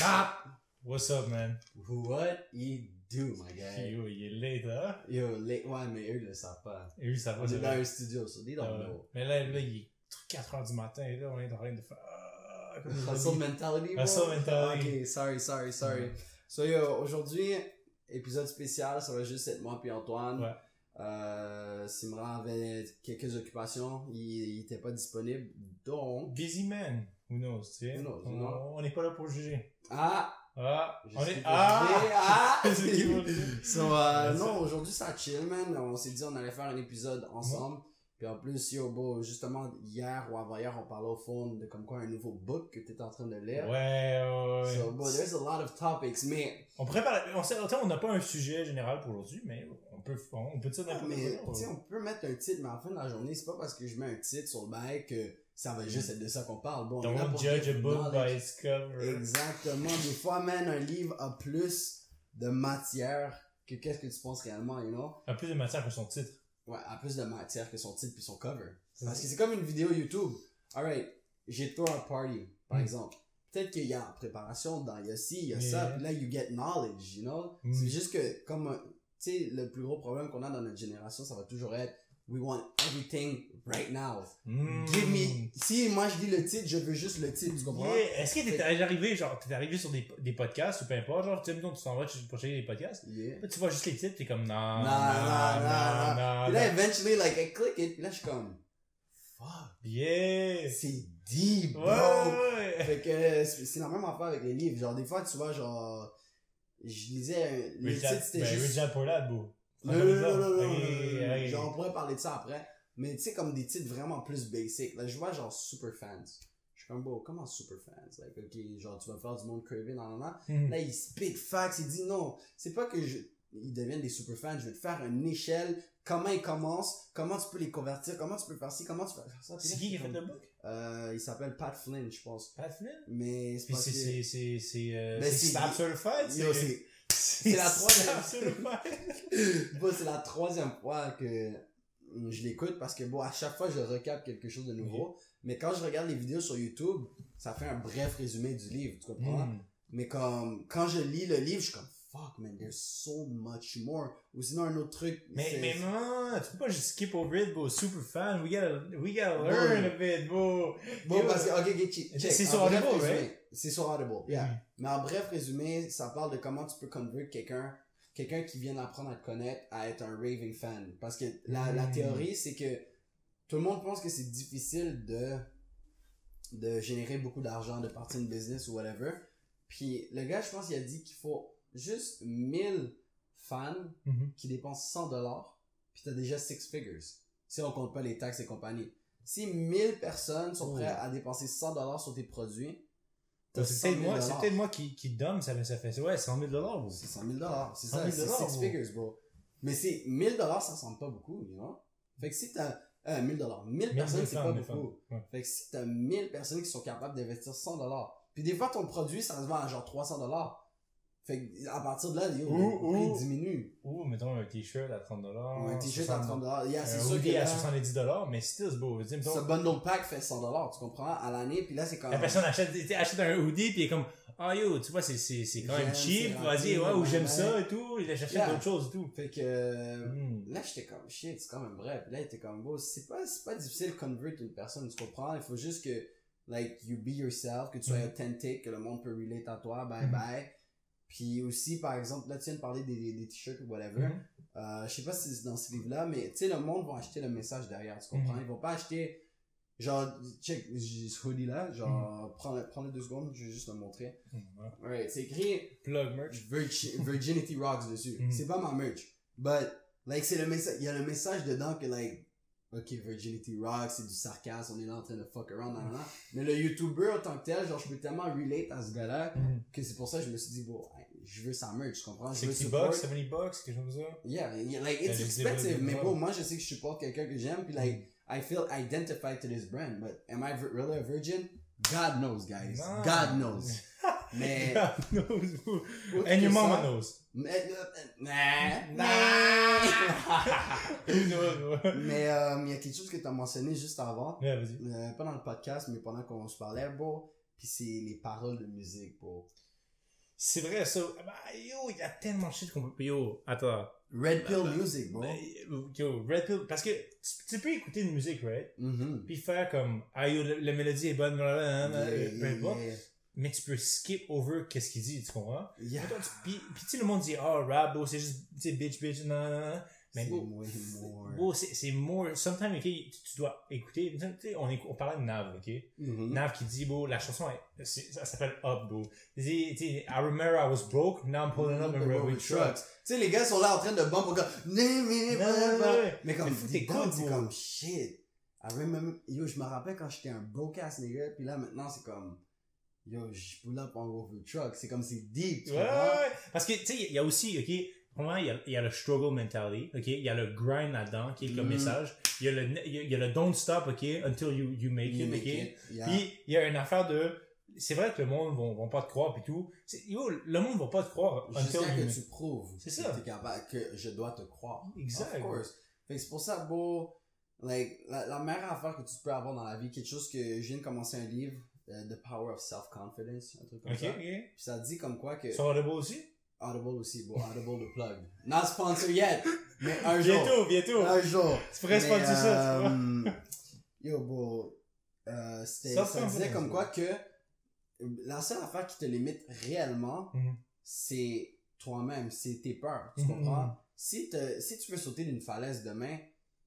Bap! What's up, man? What you do, my guy? Yo, il est late, hein? Yo, les... ouais, mais eux, ils le savent pas. Et lui, ça va, On c'est est dans un studio, so they don't Ah know. Mais là, là, il est 4 heures du matin, et là, on est en train de faire. ah, Hustle mentality, bro? Hustle mentality. Ok, sorry, sorry, sorry. So, yo, aujourd'hui, épisode spécial, ça va juste être moi puis Antoine. Ouais. Euh, Simran avait quelques occupations, il, il était pas disponible, donc... Busy man. Who knows, tu sais? Who knows, on on n'est pas là pour juger. Ah! Ah, Je on sais est. pas Ah! ah! So, euh, non, aujourd'hui, ça chill, man. On s'est dit on allait faire un épisode ensemble. Puis en plus, yo, bro, justement, hier ou avant-hier, on parlait au fond de comme quoi un nouveau book que tu es en train de lire. Ouais, ouais, ouais. So, bro, there's a lot of topics, mais, On pourrait parler. On sait, on n'a pas un sujet général pour aujourd'hui, mais on peut, on peut dire n'importe mais, quoi. tu sais, on peut mettre un titre, mais en fin de la journée, c'est pas parce que je mets un titre sur le bail que ça va juste être de ça qu'on parle. Bon, Don't judge a book knowledge. by its cover. Exactement. Des fois, man, un livre a plus de matière que qu'est-ce que tu penses réellement, you know? A plus de matière que son titre. Ouais, a plus de matière que son titre puis son cover. Parce que c'est comme une vidéo YouTube. Alright, j'ai tour à party, par Mm. exemple. Peut-être qu'il y a en préparation dedans, il y a ci, il y a Yeah. ça, puis là, you get knowledge, you know? Mm. C'est juste que, comme, tu sais, le plus gros problème qu'on a dans notre génération, ça va toujours être, we want everything right now. Mm. Give me, si moi je dis le titre, je veux juste le titre, tu comprends? Yeah. Est-ce que t'es déjà arrivé, genre, t'es arrivé sur des, des podcasts ou peu importe, genre, tu sais, tu t'en vas pour checker des podcasts, Yeah. là, tu vois juste les titres, t'es comme, non, non, Non, non, non, Puis là, eventually, like, I click it, puis là, je suis comme, fuck, Yeah! c'est deep, bro! Ouais! Fait que c'est la même affaire avec les livres. Genre, des fois, tu vois, genre, je lisais, le titre c'était ben, juste. Rich Dad Poor Dad, beau. Non, non, non, non, non, non, Ok, non, non, ok. Genre, on pourrait parler de ça après. Mais tu sais, comme des titres vraiment plus basic. Là, je vois, genre, super fans. Je suis comme, bon, comment super fans? Like, ok, genre, tu vas faire du monde craven, nan, nan, nan. Hmm. Là, il spit facts, il dit non, c'est pas que je, ils deviennent des super fans, je vais te faire une échelle, comment ils commencent, comment tu peux les convertir, comment tu peux faire ci, comment tu peux faire ça? C'est qui qui a fait le book? Euh, il s'appelle Pat Flynn, je pense. Pat Flynn? Mais c'est Puis parce c'est, que... c'est, c'est, c'est, euh, c'est c'est- Stab Certified? Yo, c'est c'est la troisième. Bon, c'est la troisième fois que je l'écoute parce que bon, à chaque fois, je recap quelque chose de nouveau. Mais quand je regarde les vidéos sur YouTube, ça fait un bref résumé du livre, tu comprends? Hmm. Mais comme, quand je lis le livre, je suis comme, fuck, man, there's so much more. Ou sinon, un autre truc. Mais, mais non, tu peux pas juste skip over it, bro. Super fan. We gotta, we gotta Bon. learn a bit, bro. Bon, parce que, ok. C'est sur Audible, résumé, right? C'est sur Audible, yeah. Mhm. Mais en bref résumé, ça parle de comment tu peux convert quelqu'un, quelqu'un qui vient d'apprendre à te connaître, à être un raving fan. Parce que la, la Mm. théorie, c'est que tout le monde pense que c'est difficile de, de générer beaucoup d'argent, de partir une business ou whatever. Puis le gars, je pense, il a dit qu'il faut juste 1000 fans Mhm. qui dépensent 100 dollars, puis t'as déjà six figures. Si on compte pas les taxes et compagnie. Si 1000 personnes sont prêtes à dépenser 100 dollars sur tes produits, C'est 100 peut-être 000 moi, c'est peut-être moi qui, qui donne, ça, ça fait, ouais, 100 000 dollars. C'est 100 000 dollars. C'est 100 ça, 000 c'est six figures, bro. Mais c'est 1000 dollars, ça semble pas beaucoup, you know? Fait que si t'as, euh, 1000 dollars. 1000 Mille personnes, c'est pas beaucoup. Ouais. Fait que si t'as 1000 personnes qui sont capables d'investir 100 dollars, puis des fois ton produit, ça se vend à genre 300 dollars. Fait que, à partir de là, yo, Ouh, le prix ouh. diminue. Ou, mettons, un t-shirt à 30 dollars. un t-shirt à 30 dollars. Yeah, c'est sûr que à là, 70 dollars, mais still, c'est beau. Sais, mettons, ce bundle pack fait 100 dollars, tu comprends, à l'année, puis là, c'est quand La personne achète, achète un hoodie pis il est comme, ah yo, tu vois, c'est, c'est, c'est quand même cheap, vas-y, ouais, ou j'aime ça et tout, il achète Yeah. d'autres choses et tout. Fait que, euh, Hmm. Là, j'étais comme, shit, c'est quand même. Puis là, il était comme, bon, c'est pas, c'est pas difficile de convert une personne, tu comprends? Il faut juste que, like, you be yourself, que tu sois Mhm. authentique, que le monde peut relate à toi, bye Mhm. bye. Puis aussi, par exemple, là, tu viens de parler des, t-shirts ou whatever. Mhm. Euh, je sais pas si c'est dans ce livre-là, mais tu sais, le monde va acheter le message derrière, tu comprends? Mhm. Ils vont pas acheter, genre, check, j'ai ce hoodie-là, genre, prends-le, prends-le deux secondes, je vais juste le montrer. Hmm, ouais. C'est écrit, Plug merch. Virgi- Virginity Rocks dessus. Mhm. C'est pas ma merch. But, like, c'est le message, il y a le message dedans que, like, ok, Virginity Rocks, c'est du sarcasme, on est là en train de fuck around, nan. Mais le YouTuber en tant que tel, genre, je peux tellement relate à ce gars-là, Mhm. que c'est pour ça que je me suis dit, bon, je veux sa merch, tu comprends? Je veux 60 support. bucks, 70 bucks, quelque chose comme ça? Yeah, yeah, like, it's Yeah, expensive, mais vibe. moi, je sais que je supporte quelqu'un que j'aime, puis like, I feel identified to this brand, but am I really a virgin? God knows, guys. Non. God knows. Mais, God knows, bro. And your mama ça- knows. mais, euh, nah, Who knows, bro. Mais euh, il y a quelque chose que tu as mentionné juste avant, euh, pas dans le podcast, mais pendant qu'on se parlait, bro. Puis c'est les paroles de musique, bro. C'est vrai, ça. Bah, yo, il y a tellement de shit qu'on peut. Yo, attends. Red Pill Music, bro. Ben, Yo, Red Pill. Parce que tu, tu peux écouter une musique, right? Mhm. Puis faire comme, ah yo, la, la mélodie est bonne, blablabla, Yeah, peu yeah, importe. yeah. Mais tu peux skip over qu'est-ce qu'il dit, tu comprends? Puis, tu sais, le monde dit, oh, rap, c'est juste, tu sais, bitch, bitch, non. Mais more. bro, c'est more, sometimes, ok, tu, tu dois écouter, tu sais, on, écou- on parlait de Nav, ok? Mhm. Nav qui dit, bro, la chanson, est- ça s'appelle Up, bro. Il dit, tu sais, I remember I was broke, now I'm pulling up and roll with trucks. Tu sais, les gars sont là en train de bump gars. Mais Mais comme, c'est comme shit. I remember, yo, je me rappelle quand j'étais un broke ass nigga, puis là maintenant c'est comme, yo, je pull up en over truck. C'est comme c'est deep, tu Ouais, comprends? ouais. Parce que, tu sais, il y a aussi, ok, vraiment, il y a, il y a le struggle mentality, ok, il y a le grind là-dedans, qui est comme Mhm. message. Il y a le, il y a, il y a le don't stop, ok, until you, you make You it, make ok? it, yeah. Puis, il y a une affaire de, c'est vrai que le monde vont, vont pas te croire pis tout. Yo, le monde va pas te croire until Jusqu'à you que tu prouves C'est que ça. t'es capable, que je dois te croire. Exact. Of course. Fait que c'est pour ça, beau, like, la, la meilleure affaire que tu peux avoir dans la vie, quelque chose que je viens de commencer un livre, euh, The Power of Self-Confidence, un truc comme ça. Puis ça dit comme quoi que, Sur Audible aussi? Audible aussi, bon, Audible the plug. Not sponsor yet, mais un jour. Bientôt, bientôt. Un jour. Tu pourrais Mais, sponsor ça, tu vois. euh, Yo, bro, euh, c'était, ça Self-confidence, disait comme quoi que la seule affaire qui te limite réellement, Mhm. c'est toi-même, c'est tes peurs, tu Mhm. comprends? Si, te- si tu veux sauter d'une falaise demain,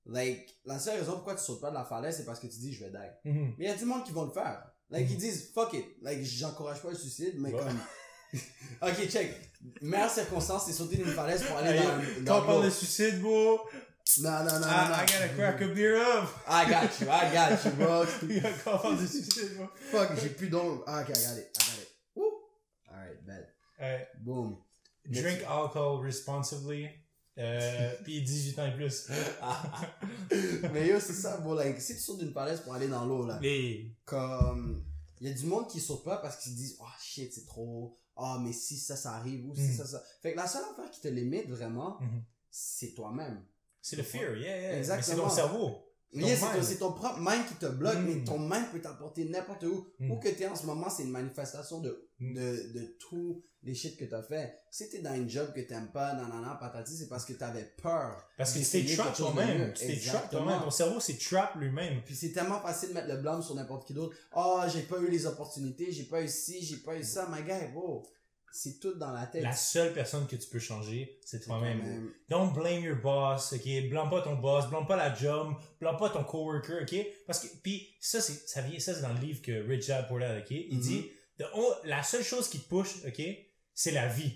like, la seule raison pourquoi tu sautes pas de la falaise, c'est parce que tu dis je vais die. Mhm. Mais il y a du monde qui vont le faire. Like, Mhm. ils disent fuck it. Like, j'encourage pas le suicide, mais Ouais. comme. ok, check. Meilleure circonstance, c'est sauter d'une falaise pour aller Hey, dans, Quand dans on parle de suicide, bro, Non, non, non, I, non. I gotta crack a beer up. I got you, I got you, bro. Quand on parle de suicide, bro. Fuck, j'ai plus d'eau. Ah, ok, I got it, I got it. Woo. Alright, bet. Ouais. Boom. Drink alcohol responsibly. Euh, puis 18 ans et plus. Mais yo, c'est ça, bro. Like, si tu sautes d'une falaise pour aller dans l'eau, là, Mais, comme. Il y a du monde qui saute pas parce qu'ils se disent, oh shit, c'est trop. Ah, mais si ça, ça arrive, ou si Mhm. ça, ça. Fait que la seule affaire qui te limite vraiment, Mhm. c'est toi-même. c'est le fear, yeah, yeah. Exactement. C'est ton cerveau. C'est Yeah, c'est ton, c'est ton propre mind qui te bloque, Mm. mais ton mind peut t'apporter n'importe où. Mm. Où que t'es en ce moment, c'est une manifestation de, Mm. de, de tous les shit que t'as fait. Si t'es dans une job que t'aimes pas, nanana, patati, c'est parce que t'avais peur. Parce que tu t'es trap toi-même. Tu t'es trap toi-même. Ton cerveau, c'est trap lui-même. Puis c'est tellement facile de mettre le blâme sur n'importe qui d'autre. Ah, j'ai pas eu les opportunités, j'ai pas eu ci, j'ai pas eu ça, my guy, bro. C'est tout dans la tête. La seule personne que tu peux changer, c'est toi-même. toi-même. Don't blame your boss, ok? Blâme pas ton boss, blâme pas la job, blâme pas ton coworker, ok? Parce que, puis ça, c'est, ça vient, ça, c'est dans le livre que Rich Dad Poor Dad, ok? Il Mhm. dit, the on- la seule chose qui te push, ok? C'est la vie.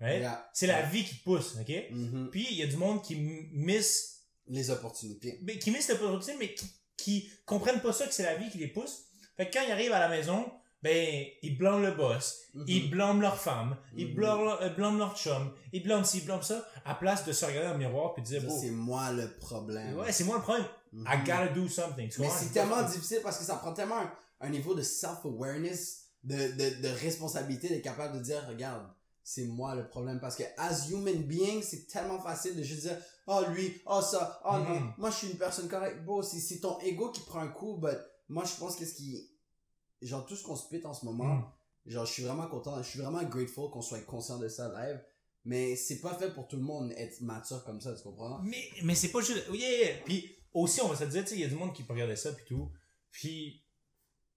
Right? Yeah. C'est la vie qui te pousse, ok? Mhm. Puis il y a du monde qui miss, Les opportunités. mais qui miss l'opportunité, mais qui, qui comprennent pas ça que c'est la vie qui les pousse. Fait que quand ils arrivent à la maison, ben, ils blâment le boss, ils blâment leur femme, ils Mhm. blâment, euh, blâment leur chum, ils blâment ci, ils blâment ça, à place de se regarder dans le miroir puis de dire, bon, c'est moi le problème. ouais, c'est moi le problème. Mhm. I gotta do something. tu Mais c'est tellement difficile parce que ça prend tellement un, un niveau de self-awareness, de, de, de responsabilité d'être capable de dire, regarde, c'est moi le problème. Parce que, as human being, c'est tellement facile de juste dire, oh lui, oh ça, oh non, moi je suis une personne correcte. Bon, c'est c'est ton ego qui prend un coup, but moi je pense que ce qui, genre tout ce qu'on se pite en ce moment, Mhm. genre je suis vraiment content, je suis vraiment grateful qu'on soit conscient de ça live. Mais c'est pas fait pour tout le monde être mature comme ça, tu comprends? Mais, mais c'est pas juste, oui, yeah, yeah. Puis aussi, on va se dire, tu sais, il y a du monde qui peut regarder ça puis tout. Puis,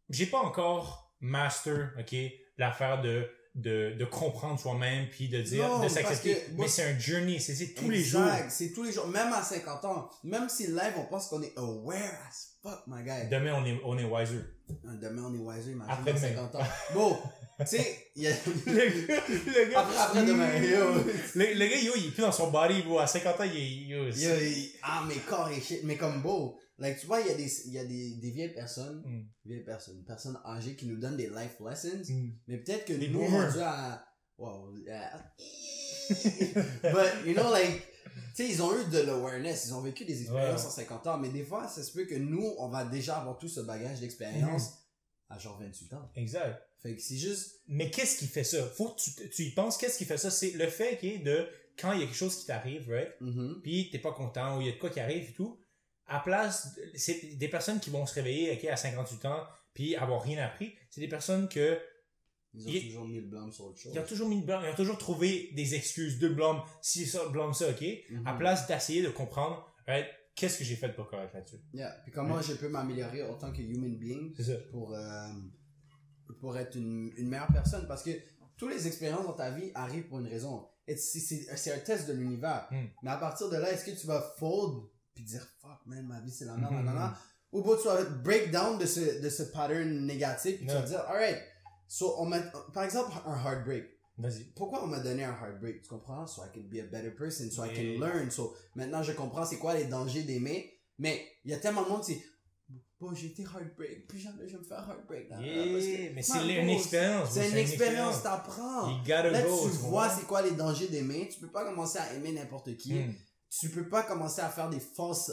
j'ai pas encore master, ok, l'affaire de, de, de comprendre soi-même puis de dire, Non, de s'accepter. Mais c'est un journey, c'est tous les jours. Exact, C'est tous les jours. Même à 50 ans. Même si live, on pense qu'on est aware as fuck, my guy. Demain, on est, on est wiser. Demain, on est wiser, imagine Après à demain. 50 ans. Bon, tu sais, il y a... le gars, le gars, Après, après demain, yo. Le, le gars, yo, il est plus dans son body, bro. À 50 ans, il est, yo, Yo, il- Ah, mais corps et shit. Mais comme beau. Like, tu vois, il y a des, il y a des, des vieilles personnes, Mm. vieilles personnes, personnes âgées qui nous donnent des life lessons. Mm. Mais peut-être que Des nous, boomers. rendus à... Wow. yeah. But, you know, like, tu sais, ils ont eu de l'awareness, ils ont vécu des expériences Ouais. en 50 ans, mais des fois, ça se peut que nous, on va déjà avoir tout ce bagage d'expérience Mm-hmm. à genre 28 ans. Exact. Fait que c'est juste, Mais qu'est-ce qui fait ça? Faut que tu, tu y penses, qu'est-ce qui fait ça? C'est le fait qui est de, quand il y a quelque chose qui t'arrive, right? mhm, Puis t'es pas content, ou il y a de quoi qui arrive et tout, à place, c'est des personnes qui vont se réveiller, ok, à 58 ans, puis avoir rien appris, c'est des personnes que, Ils ont toujours mis le blâme sur autre chose. Ils ont toujours mis le blâme, ils ont toujours trouvé des excuses, de blâme, si ça, blâme ça, ok? Mhm. À place d'essayer de comprendre, right, qu'est-ce que j'ai fait pas correct là-dessus? Yeah. Puis comment je peux m'améliorer en tant que human being pour, euh, pour être une, une meilleure personne. Parce que toutes les expériences dans ta vie arrivent pour une raison. C'est un test de l'univers. Mm. Mais à partir de là, est-ce que tu vas fold puis dire fuck man, ma vie c'est la merde, Mhm. nanana, ou bien tu vas break down de ce, de ce pattern négatif puis tu vas dire alright. So, on par exemple, un heartbreak. Vas-y. pourquoi on m'a donné un heartbreak, tu comprends? So I can be a better person, so I can learn. So maintenant je comprends c'est quoi les dangers d'aimer. Mais il y a tellement de monde qui bon j'ai été heartbreak, puis jamais je vais me faire heartbreak. là, là, Yeah, parce que- mais c'est une expérience. C'est une expérience, t'apprends. Là go. tu vois c'est quoi les dangers d'aimer. Tu peux pas commencer à aimer n'importe qui. Hmm. Tu peux pas commencer à faire des fausses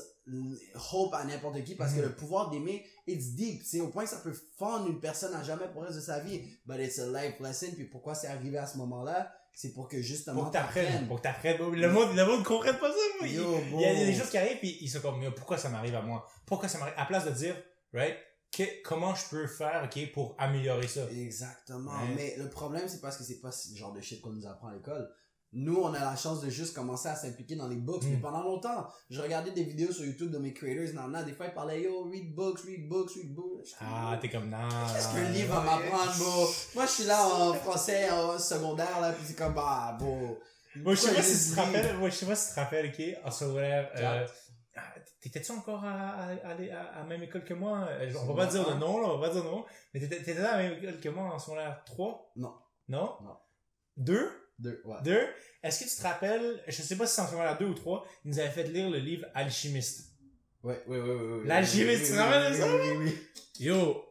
hope à n'importe qui parce que Mhm. le pouvoir d'aimer, it's deep. C'est au point que ça peut fendre une personne à jamais pour le reste de sa vie. But it's a life lesson. Puis pourquoi c'est arrivé à ce moment-là? C'est pour que justement Pour que t'apprennes. Pour que t'apprennes. bro. Le monde, le monde ne comprenne pas ça. Il, il y a des choses qui arrivent puis ils sont comme, pourquoi ça m'arrive à moi? Pourquoi ça m'arrive? À place de dire, right, que- comment je peux faire, ok, pour améliorer ça? Exactement. Ouais. Mais le problème, c'est parce que c'est pas ce genre de shit qu'on nous apprend à l'école. Nous, on a la chance de juste commencer à s'impliquer dans les books. Mm. Mais pendant longtemps, je regardais des vidéos sur YouTube de mes creators. Nan, nan, des fois, ils parlaient, yo, read books, read books, read books. Ah, t'es comme, non. Qu'est-ce qu'un livre va m'apprendre, bro? Moi, je suis là en français, en secondaire, là, puis c'est comme, bah, bro. Moi, je sais pas si tu te rappelles, moi, je sais pas si tu te rappelles, ok, en secondaire, euh, ah, t'étais-tu encore à, à, à, même école que moi? Euh, On va pas dire un. nom, là, on va pas dire nom. Mais t'étais, t'étais à la même école que moi en secondaire 3? Non. Non? Non. 2? Deux, ouais. Deux. Est-ce que tu te rappelles, je sais pas si c'est en secondaire 2 ou 3, ils nous avaient fait lire le livre Alchimiste. Ouais, ouais, ouais, ouais, ouais. L'alchimiste, Oui, tu te oui, rappelles de oui, ça? Oui, oui, oui. Yo!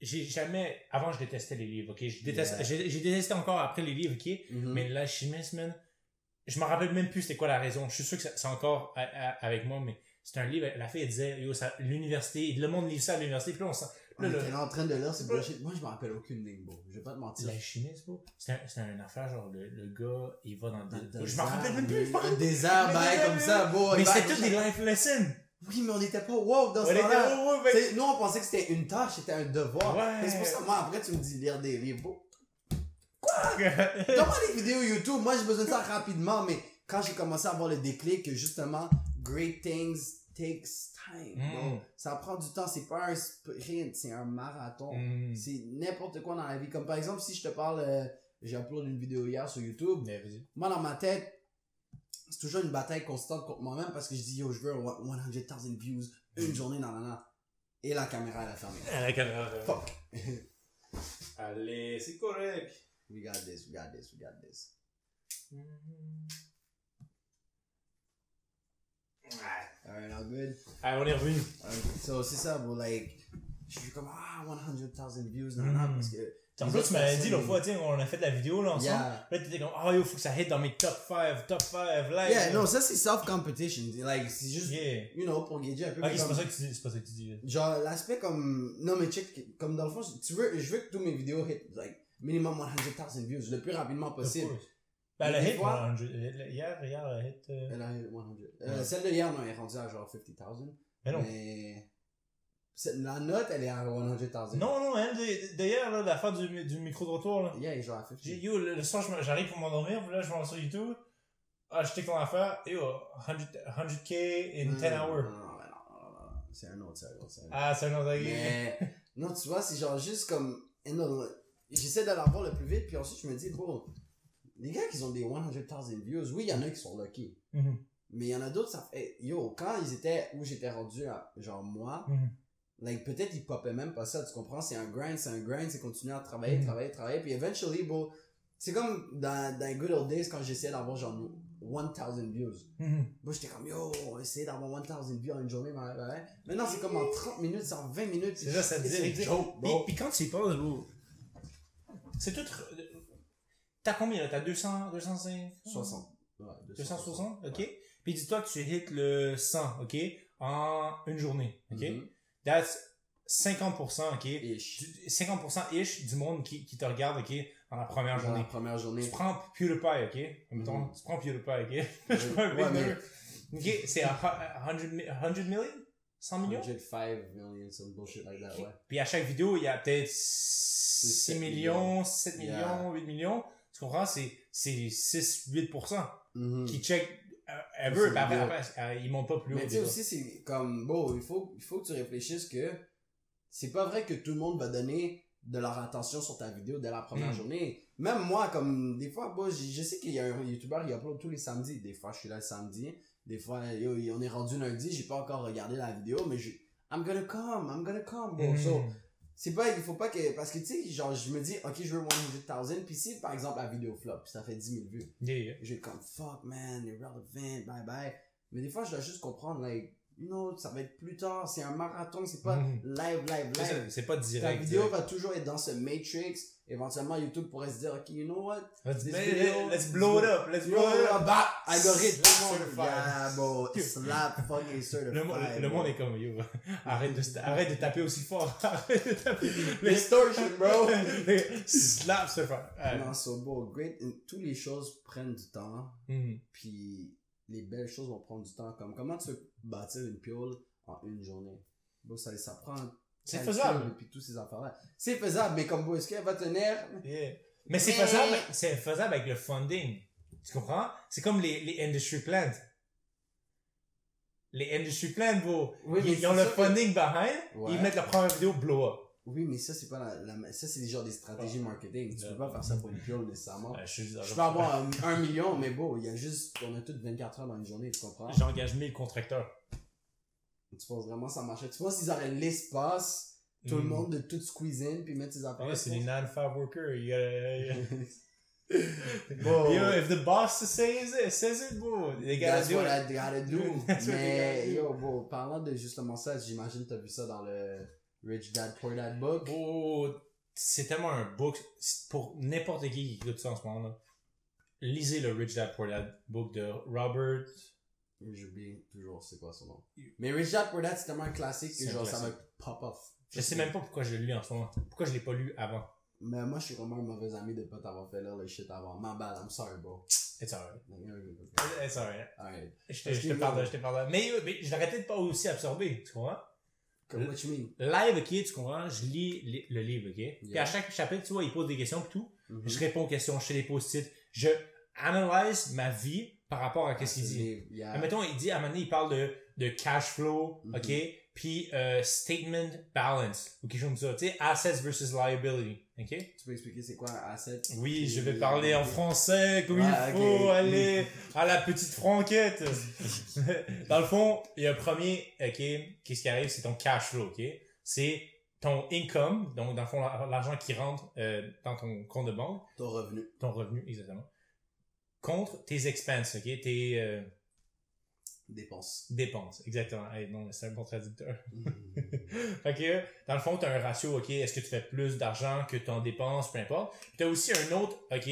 J'ai jamais, avant je détestais les livres, ok? Je déteste, Yeah. j'ai, détesté encore après les livres, ok? Mhm. Mais l'alchimiste, man, je me rappelle même plus c'était quoi la raison. Je suis sûr que c'est encore à- à- avec moi, mais c'est un livre, la fille elle disait, yo, l'université, le monde lit ça à l'université, puis là on sent, On était là en train de lire, c'est bullshit. Moi, je me rappelle aucune ligne, bro. Je vais pas te mentir. l'alchimiste, bro, c'est un, c'est une affaire, genre, le, le gars, il va dans, Dans des, je me rappelle même plus, je me Le rappelle- désert, Mais ben, comme ça, bro. Mais c'est toutes des life lessons! Oui, mais on était pas wow dans ce On était- temps-là. mais- Nous, on pensait que c'était une tâche, c'était un devoir. Ouais. Mais C'est pour ça, moi, après, tu me dis lire des livres. bro. Ouais. Donne-moi des vidéos YouTube. Moi, j'ai besoin de ça rapidement, mais quand j'ai commencé à avoir le déclic que justement, great things takes time. Mm. Ça prend du temps. C'est pas un sprint, c'est un marathon. Hmm. C'est n'importe quoi dans la vie. Comme par exemple, si je te parle, euh, j'ai uploadé une vidéo hier sur YouTube. Mais. Moi, dans ma tête, c'est toujours une bataille constante contre moi-même parce que je dis, yo, je veux un 100 000 views, une journée, nan, nan, nan. Et la caméra, elle a fermé. La caméra. Fuck. Allez, c'est correct. We got this, we got this, we got this. Alright, all good? Allez, on est revenu. Alright, So, c'est ça, bro, like, je suis comme, ah, 100 000 views, nan, nan, Mhm. parce que. En plus, tu m'avais dit l'autre fois, tu sais, on a fait la vidéo là ensemble. Yeah. Là, t'étais comme, oh yo, faut que ça hit dans mes top 5, top 5, live. Yeah, non, ça, c'est self-competition. Like, c'est juste, Yeah. you know, pour gager un peu. Ok, c'est pas ça que tu dis, c'est pas ça que tu dis. Genre, l'aspect comme, non, mais check, comme dans le fond, tu veux, je veux que tous mes vidéos hit, like, minimum 100 000 views, le plus rapidement possible. Ben, le hit, fois- 100, hier, hier, a hit. euh, Elle a hit 100. Euh, Ouais. Celle de hier, non, elle est rendue à genre 50 000. Mais non. Mais, la note, elle est à 100 000. Non, non, elle, d'ailleurs, là, l'affaire du, du micro-trottoir, là. Yeah, elle est genre à 50. J'ai, yo, le, le soir, j'arrive pour m'endormir, là, je vais sur YouTube. Ah, check ton affaire. Yo, 100, 100k in 10 Non, hours. Non, non, non, non, non, non, c'est un autre, c'est un autre, c'est un autre. Ah, c'est un autre. Mais, non, tu vois, c'est genre juste comme, j'essaie de l'avoir le plus vite, puis ensuite je me dis, bon, les gars qui ont des 100 000 views, oui, il y en a qui sont lucky. Mhm. Mais il y en a d'autres, ça fait, yo, quand ils étaient où j'étais rendu, à, genre moi, Mhm. like, peut-être ils popaient même pas ça, tu comprends? C'est un grind, c'est un grind, c'est continuer à travailler, Mhm. travailler, travailler, puis eventually, bro, c'est comme dans, dans les good old days quand j'essayais d'avoir genre 1000 views. Moi, j'étais comme, yo, essayer d'avoir 1000 views en une journée, ouais, ouais. Maintenant, c'est comme en 30 minutes, c'est en 20 minutes. C'est ça, ça te it's dit. Puis, bro. puis quand tu y penses, bro, c'est tout. T'as combien là? T'as 200, 205 60. Ouais, 260, ok. Puis dis-toi que tu hits le 100, ok, en une journée, ok? Mhm. That's 50%, ok? Ish. Du- 50% ish du monde qui, qui te regarde, ok, dans la première Dans la journée. première journée. Tu prends PewDiePie, ok? Mettons, Mhm. tu prends PewDiePie, ok? Je suis pas un Ouais. Ok, c'est à hu- 100, mi- 100 million? 100 millions? 105 million, some bullshit like that, ouais. Puis à chaque vidéo, il y a peut-être 6 sept millions, 7 millions, Yeah. 8 millions. Tu comprends? C'est, c'est 6, 8% Mhm. qui check euh, ever. Après, après, euh, ils montent pas plus haut. Mais tu sais aussi, c'est comme, bon, il faut, il faut que tu réfléchisses que c'est pas vrai que tout le monde va donner de leur attention sur ta vidéo dès la première Mm. journée. Même moi, comme, des fois, bon, je, sais qu'il y a un YouTuber, il upload tous les samedis. Des fois, je suis là le samedi. Des fois, yo, on est rendu lundi, j'ai pas encore regardé la vidéo, mais je, I'm gonna come, I'm gonna come, bro. So, c'est pas, il faut pas que, parce que tu sais, genre, je me dis, ok, je veux 100,000, puis si, par exemple, la vidéo flop, ça fait 10 000 vues, Yeah, yeah. j'ai comme fuck man, irrelevant, bye bye. Mais des fois, je dois juste comprendre, like, know, ça va être plus tard, c'est un marathon, c'est pas Mhm. live, live, C'est live. Pas direct. vidéo direct. va toujours être dans ce matrix. Éventuellement, YouTube pourrait se dire, ok, you know what? Let's, This video- let's blow it up. Let's blow it up. Bah, algorithme, monde. certified. Yeah, bro, slap fucking certified. Le, mo- le monde est comme yo. Arrête de, arrête de taper aussi fort. Arrête de taper. Distortion, bro. Slap ce frère. Ouais. Non, so, bro, great. Toutes les choses prennent du temps. Mhm. puis les belles choses vont prendre du temps. Comme comment tu veux bâtir une piole en une journée? Bon, ça, ça prend. C'est faisable. Et puis tous ces affaires-là. C'est faisable, mais comme bon, est-ce qu'elle va tenir? Yeah. Mais c'est Mais- faisable, c'est faisable avec le funding. Tu comprends? C'est comme les, les industry plans. Les industry plans, bro. Oui, ils, ils ont le ça que- funding behind, Ouais. ils mettent la première vidéo blow up. Oui, mais ça, c'est pas la, la- ça, c'est genre des stratégies marketing. Tu peux pas faire ça pour une piole nécessairement. Je peux avoir un, un million, mais bon, il y a juste, on a toutes 24 heures dans une journée, tu comprends? J'engage 1000 contracteurs. Tu penses vraiment ça marcherait? Tu penses qu'ils auraient l'espace, tout le Mm. monde de tout squeeze in puis mettre ses affaires? Ouais, c'est des non-fab workers. You gotta- Bon. Yo, if the boss says it, says it, bro. They gotta That's do what it. I gotta do. Mais, yo, bon, parlant de justement ça, j'imagine que t'as vu ça dans le Rich Dad Poor Dad book. Oh, c'est tellement un book pour n'importe qui qui écoute ça en ce moment là. Lisez le Rich Dad Poor Dad book de Robert. J'oublie toujours c'est quoi son nom. Mais Rich Dad Poor Dad, c'est tellement un classique que genre ça va classique. pop off. Je sais même pas pourquoi je l'ai lu en ce moment. Pourquoi je l'ai pas lu avant. Mais moi, je suis vraiment un mauvais ami de pas t'avoir fait lire le shit avant. My bad, I'm sorry, bro. It's alright. Alright. It's alright. Parce Je te, je te pardonne, je te pardonne. Mais, mais je l'arrêtais de pas aussi absorber, tu comprends? Comme what you mean? Live, ok, tu comprends? Je lis li- le livre, ok? Puis à chaque chapitre, tu vois, il pose des questions et tout. Mhm. Je réponds aux questions, je fais des post-it. Je analyse ma vie par rapport à ce qu'il dit. Yeah. Admettons, il dit, à un moment donné, il parle de, de cash flow, ok? Puis euh, statement balance, ou quelque chose comme ça. Tu sais, assets versus liability, ok? Tu peux expliquer c'est quoi un asset? Oui, je vais parler en français comme il faut, aller à la petite franquette. Dans le fond, il y a un premier, ok, qu'est-ce qui arrive, c'est ton cash flow, ok? C'est ton income, donc dans le fond, l'argent qui rentre euh, dans ton compte de banque, Ton revenu. ton revenu, exactement, contre tes expenses, ok? Tes euh, Dépenses. dépenses, exactement. Hey, non, c'est un bon traducteur. Fait que, dans le fond, tu as un ratio, OK, est-ce que tu fais plus d'argent que ton dépense, peu importe. Tu as aussi un autre, OK,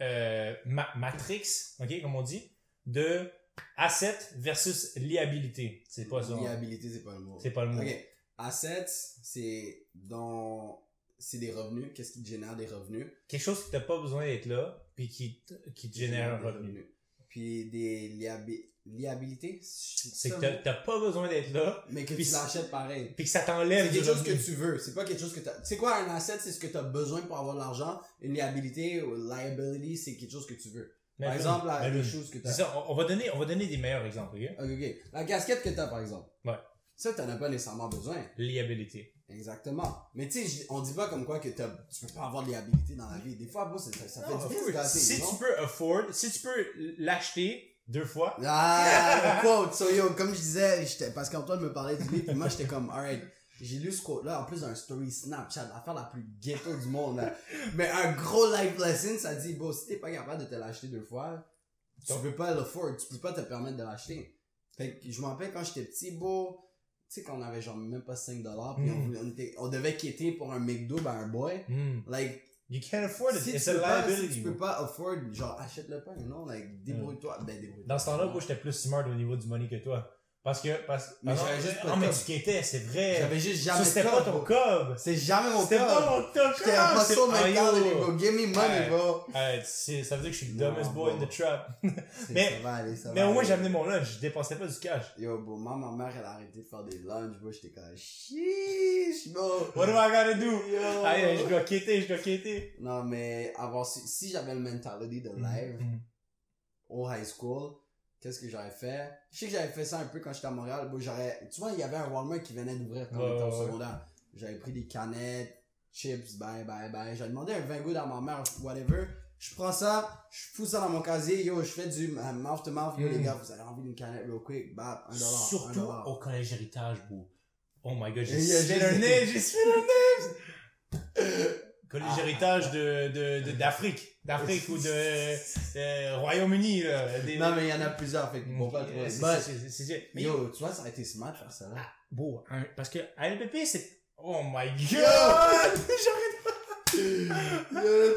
euh, ma- matrix, OK, comme on dit, de asset versus liabilité. C'est pas ça. Liabilité, c'est pas le mot. C'est pas le mot. Ok. Assets, c'est dans, c'est des revenus. Qu'est-ce qui te génère des revenus? Quelque chose qui t'as pas besoin d'être là, puis qui, qui te génère un revenu. Puis des liabi- liabilités. C'est que t'as- pas besoin d'être là, Mais que tu c'est- l'achètes pareil. puis que ça C'est t'enlève du quelque chose que tu veux. C'est pas quelque chose que t'as. C'est quoi un asset? C'est ce que t'as besoin pour avoir de l'argent. Une liabilité ou liability, c'est quelque chose que tu veux. Par exemple, la, les choses que C'est t'as. ça, on, va donner, on va donner des meilleurs exemples, OK? Ok, ok. La casquette que t'as, par exemple. Ouais. Ça, t'en as pas nécessairement besoin. Liabilité. Exactement. Mais tu sais, on dit pas comme quoi que t'as, tu peux pas avoir de liabilité dans la vie. Des fois, bon, ça, ça fait Non, du bien course. gâter, si tu peux afford, si tu peux l'acheter deux fois, Ah, le quote. So, yo, comme je disais, j'étais, parce qu'Antoine me parlait du livre, puis moi, j'étais comme, alright. J'ai lu ce quote-là, en plus d'un story Snapchat, l'affaire la plus ghetto du monde, là. Mais un gros life lesson, ça dit, bon, si t'es pas capable de te l'acheter deux fois, tu Donc- peux pas l'afford, tu peux pas te permettre de l'acheter. Fait que je me rappelle quand j'étais petit, beau, tu sais, quand on avait genre même pas 5 dollars, puis Mm. on, voulait- on, était- on devait quitter pour un McDo, ben un boy. hmm, Like, you can't afford it. si It's a pas, si liability. tu peux pas afford, genre, achète le pain, non? Like, débrouille-toi. Ben, débrouille-toi. Dans ce temps-là, moi, j'étais plus smart au niveau du money que toi. Parce que, parce Mais ah non, j'avais juste pas ah, mais tu quittais, c'est vrai. J'avais juste jamais c'était pas ton cob. C'est jamais mon C'était cob. pas mon cob. J'étais hustle Ah, mentality, yo. bro. Give me money, bro. Ça veut dire que je suis le dumbest boy in the trap. Mais- Mais au moins, j'ai amené mon lunch, je dépensais pas du cash. Yo, bro, moi, ma mère, elle a arrêté de faire des lunchs, bro. J'étais comme, chiche, bro. What am I gonna do? Yo. Ah, je dois quitter, je dois quitter. Non, mais avant, si, j'avais le mentality de live Mhm. au high school, qu'est-ce que j'aurais fait? Je sais que j'avais fait ça un peu quand j'étais à Montréal. Bon, j'aurais, tu vois, il y avait un Walmart qui venait d'ouvrir quand était au secondaire. J'avais pris des canettes, chips, bye, bye, bye. J'avais demandé un 20 goûts à ma mère, whatever. Je prends ça, je fous ça dans mon casier, yo, je fais du mouth to mouth, yo, Mm. les gars, vous avez envie d'une canette real quick, bap, un dollar, un Surtout dollar. au collège héritage, bro. Oh my god, j'ai leur des- nez, j'ai suivi leur nez! Collège Ah. héritage de, de, de- d'Afrique. D'Afrique ou de, euh, Royaume-Uni, là. Des- Non, mais il y en a plusieurs, fait vont pas c'est- Mais yo, tu vois, ça aurait été smart de faire ça, là. Bon, hein, parce que à LPP, c'est... Oh my god! Yo! Yo,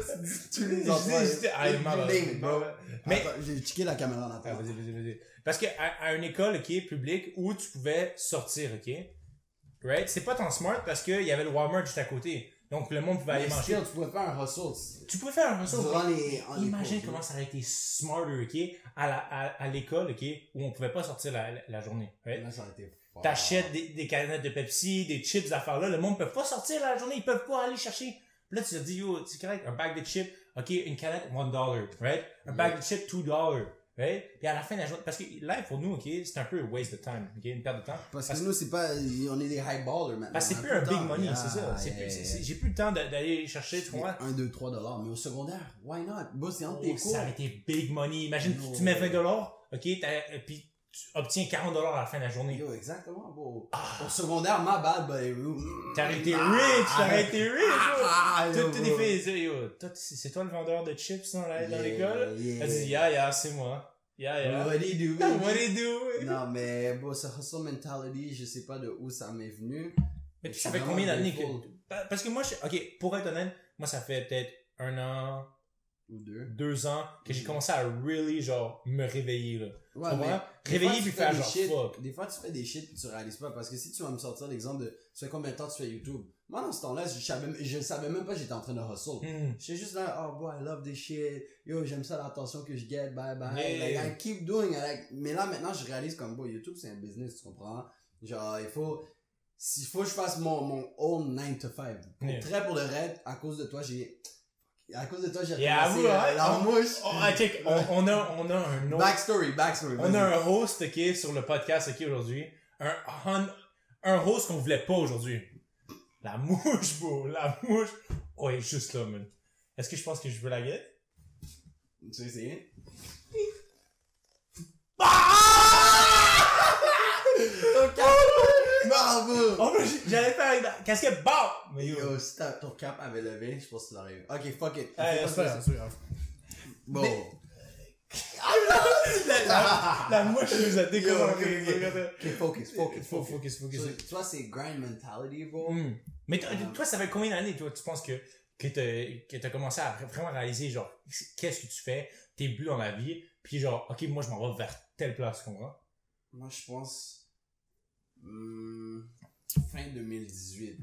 tu les enfants. J'étais- Ah, it, bro. Mais- j'ai checké la caméra en Ah, attendant. vas-y, vas-y, vas-y. Parce que à, à une école, ok, publique, où tu pouvais sortir, ok? Right? C'est pas tant smart parce qu'il y avait le Walmart juste à côté. Donc le monde pouvait aller Mais manger. still, tu pouvais faire un hustle. Tu pouvais faire un. Durant les, Imagine comment ça aurait été smarter, ok? À la, à, à l'école, ok? Où on pouvait pas sortir la, la, la journée, right? Là, ça aurait été. T'achètes des, des canettes de Pepsi, des chips, des affaires là, le monde peut pas sortir la journée, ils peuvent pas aller chercher. Là, tu te dis, yo, c'est correct, un bag de chips, ok, une canette, one dollar, right? Un bag de chips, two dollars, right? Puis à la fin de la journée, parce que live pour nous, ok, c'est un peu un waste de time, ok, une perte de temps. Parce que nous, c'est pas, on est des high ballers maintenant. Parce que c'est a plus un big temps. money, Yeah, c'est ça. Yeah, yeah, J'ai plus le temps d'aller chercher, tu comprends? 1, 2, 3 dollars. Mais au secondaire, why not? Bon, c'est entre Oh, tes cours. ça aurait été big money. Imagine, No tu mets way. 20 dollars, ok, t'as- euh, puis tu obtiens 40 dollars à la fin de la journée. Yo, exactement, bro. Au secondaire, my bad, but... T'aurais été Ah, rich, t'aurais été rich. Ah, yo, Toutes tes filles, yo, c'est toi le vendeur de chips dans la- dans Yeah, l'école? yeah. Elle dit, yeah, yeah, c'est moi. Yeah, yeah. What do you do? What do you do? Non, mais bon, ce hustle mentality, je sais pas de où ça m'est venu. Mais suis fait combien d'années que... Parce que moi, je... ok, pour être honnête, moi, ça fait peut-être un an, Ou deux. deux ans que j'ai Mm. commencé à really, genre, me réveiller, là. Ouais, Tu Réveiller fois, puis faire genre, shit- fuck. Des fois, tu fais des shit que tu réalises pas. Parce que si tu vas me sortir l'exemple de, tu fais combien de temps tu fais YouTube? Moi, dans ce temps-là, je savais, je savais même pas que j'étais en train de hustle. Hmm. J'étais juste là, oh boy, I love this shit. Yo, j'aime ça l'attention que je get, bye bye. Yeah. Like, I keep doing it. Like, mais là, maintenant, je réalise comme, bon, YouTube, c'est un business, tu comprends? Genre, il faut, s'il faut que je fasse mon, mon own 9 to 5. Pour, Yeah. Très pour le raid, à cause de toi, j'ai, à cause de toi, j'ai Yeah, recommencé vous, hein? la mouche. Oh, ah, check, on, on a, on a un autre... Backstory, backstory. On a un host, ok, sur le podcast, ok, aujourd'hui. Un, un, un host qu'on voulait pas aujourd'hui. La mouche, bro, la mouche. Oh, elle est juste là, man. Est-ce que je pense que je veux la guetter? Tu veux essayer? Ok. Bravo! Oh, j'allais faire avec la casquette, BAM! Mais yo. Yo, si ton cap avait levé, je pense que tu l'aurais eu. Ok, fuck it. Hey, c'est pas grave. Bon. Mais- La, la, la mouche nous a focus, focus, focus. focus, focus. So, tu vois, c'est grind mentality, bro? Hmm. Mais toi, toi, ça fait combien d'années, toi, tu penses que, que t'as, que t'as commencé à vraiment réaliser, genre, qu'est-ce que tu fais, tes buts dans la vie, puis genre, ok, moi, je m'en vais vers telle place, tu comprends? Moi, je pense. Hmm, fin 2018.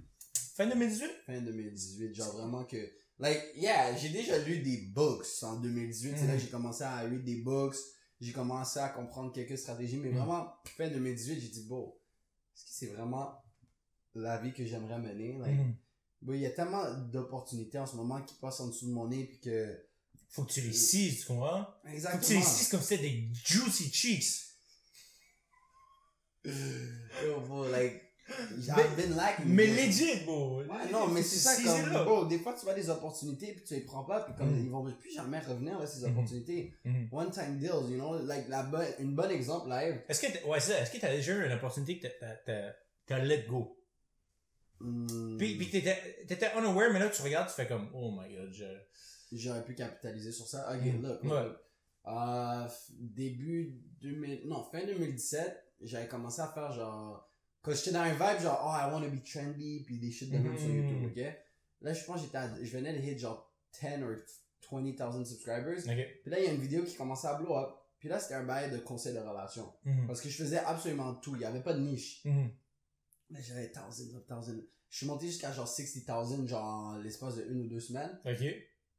Fin 2018? Fin 2018. Genre vraiment que. Like, yeah, j'ai déjà lu des books en 2018. C'est là Mhm. que j'ai commencé à lire des books. J'ai commencé à comprendre quelques stratégies. Mais Mhm. vraiment, fin 2018, j'ai dit, bon, est-ce que c'est vraiment la vie que j'aimerais mener? Like, Mhm. bon, il y a tellement d'opportunités en ce moment qui passent en dessous de mon nez. Puis que. Faut que tu les tu comprends? Faut que tu les Exactement. cises comme si c'était des juicy cheeks. Yo, bro, like, Mais- I've been lacking. Mais bro. legit, bro. Ouais, non, mais c'est ça comme, bro, des fois tu vois des opportunités puis tu les prends pas puis comme Mm. ils vont plus jamais revenir là, ces Mhm. opportunités. Mhm. One time deals, you know, like la bonne, une bonne exemple live. Est-ce que, ouais, c'est ça. Est-ce que t'as déjà eu une opportunité que t'as, t'as, let go? Hmm, Puis, puis t'étais, t'étais unaware, mais là, tu regardes, tu fais comme, oh my god, je... J'aurais pu capitaliser sur ça. Ok, Mm. look, Ouais. Euh, début 2000, non, fin 2017, j'avais commencé à faire genre, quand j'étais dans un vibe genre, oh, I want to be trendy, puis des shit de même sur Mhm. YouTube, ok? Là, je pense j'étais je venais de hit genre 10 or 20,000 subscribers. Ok. Puis là, il y a une vidéo qui commençait à blow up. Puis là, c'était un bail de conseil de relation. Mhm. Parce que je faisais absolument tout. Il y avait pas de niche. Mhm. Mais j'avais thousands of thousands. Je suis monté jusqu'à genre 60,000 genre en l'espace de une ou deux semaines. Ok.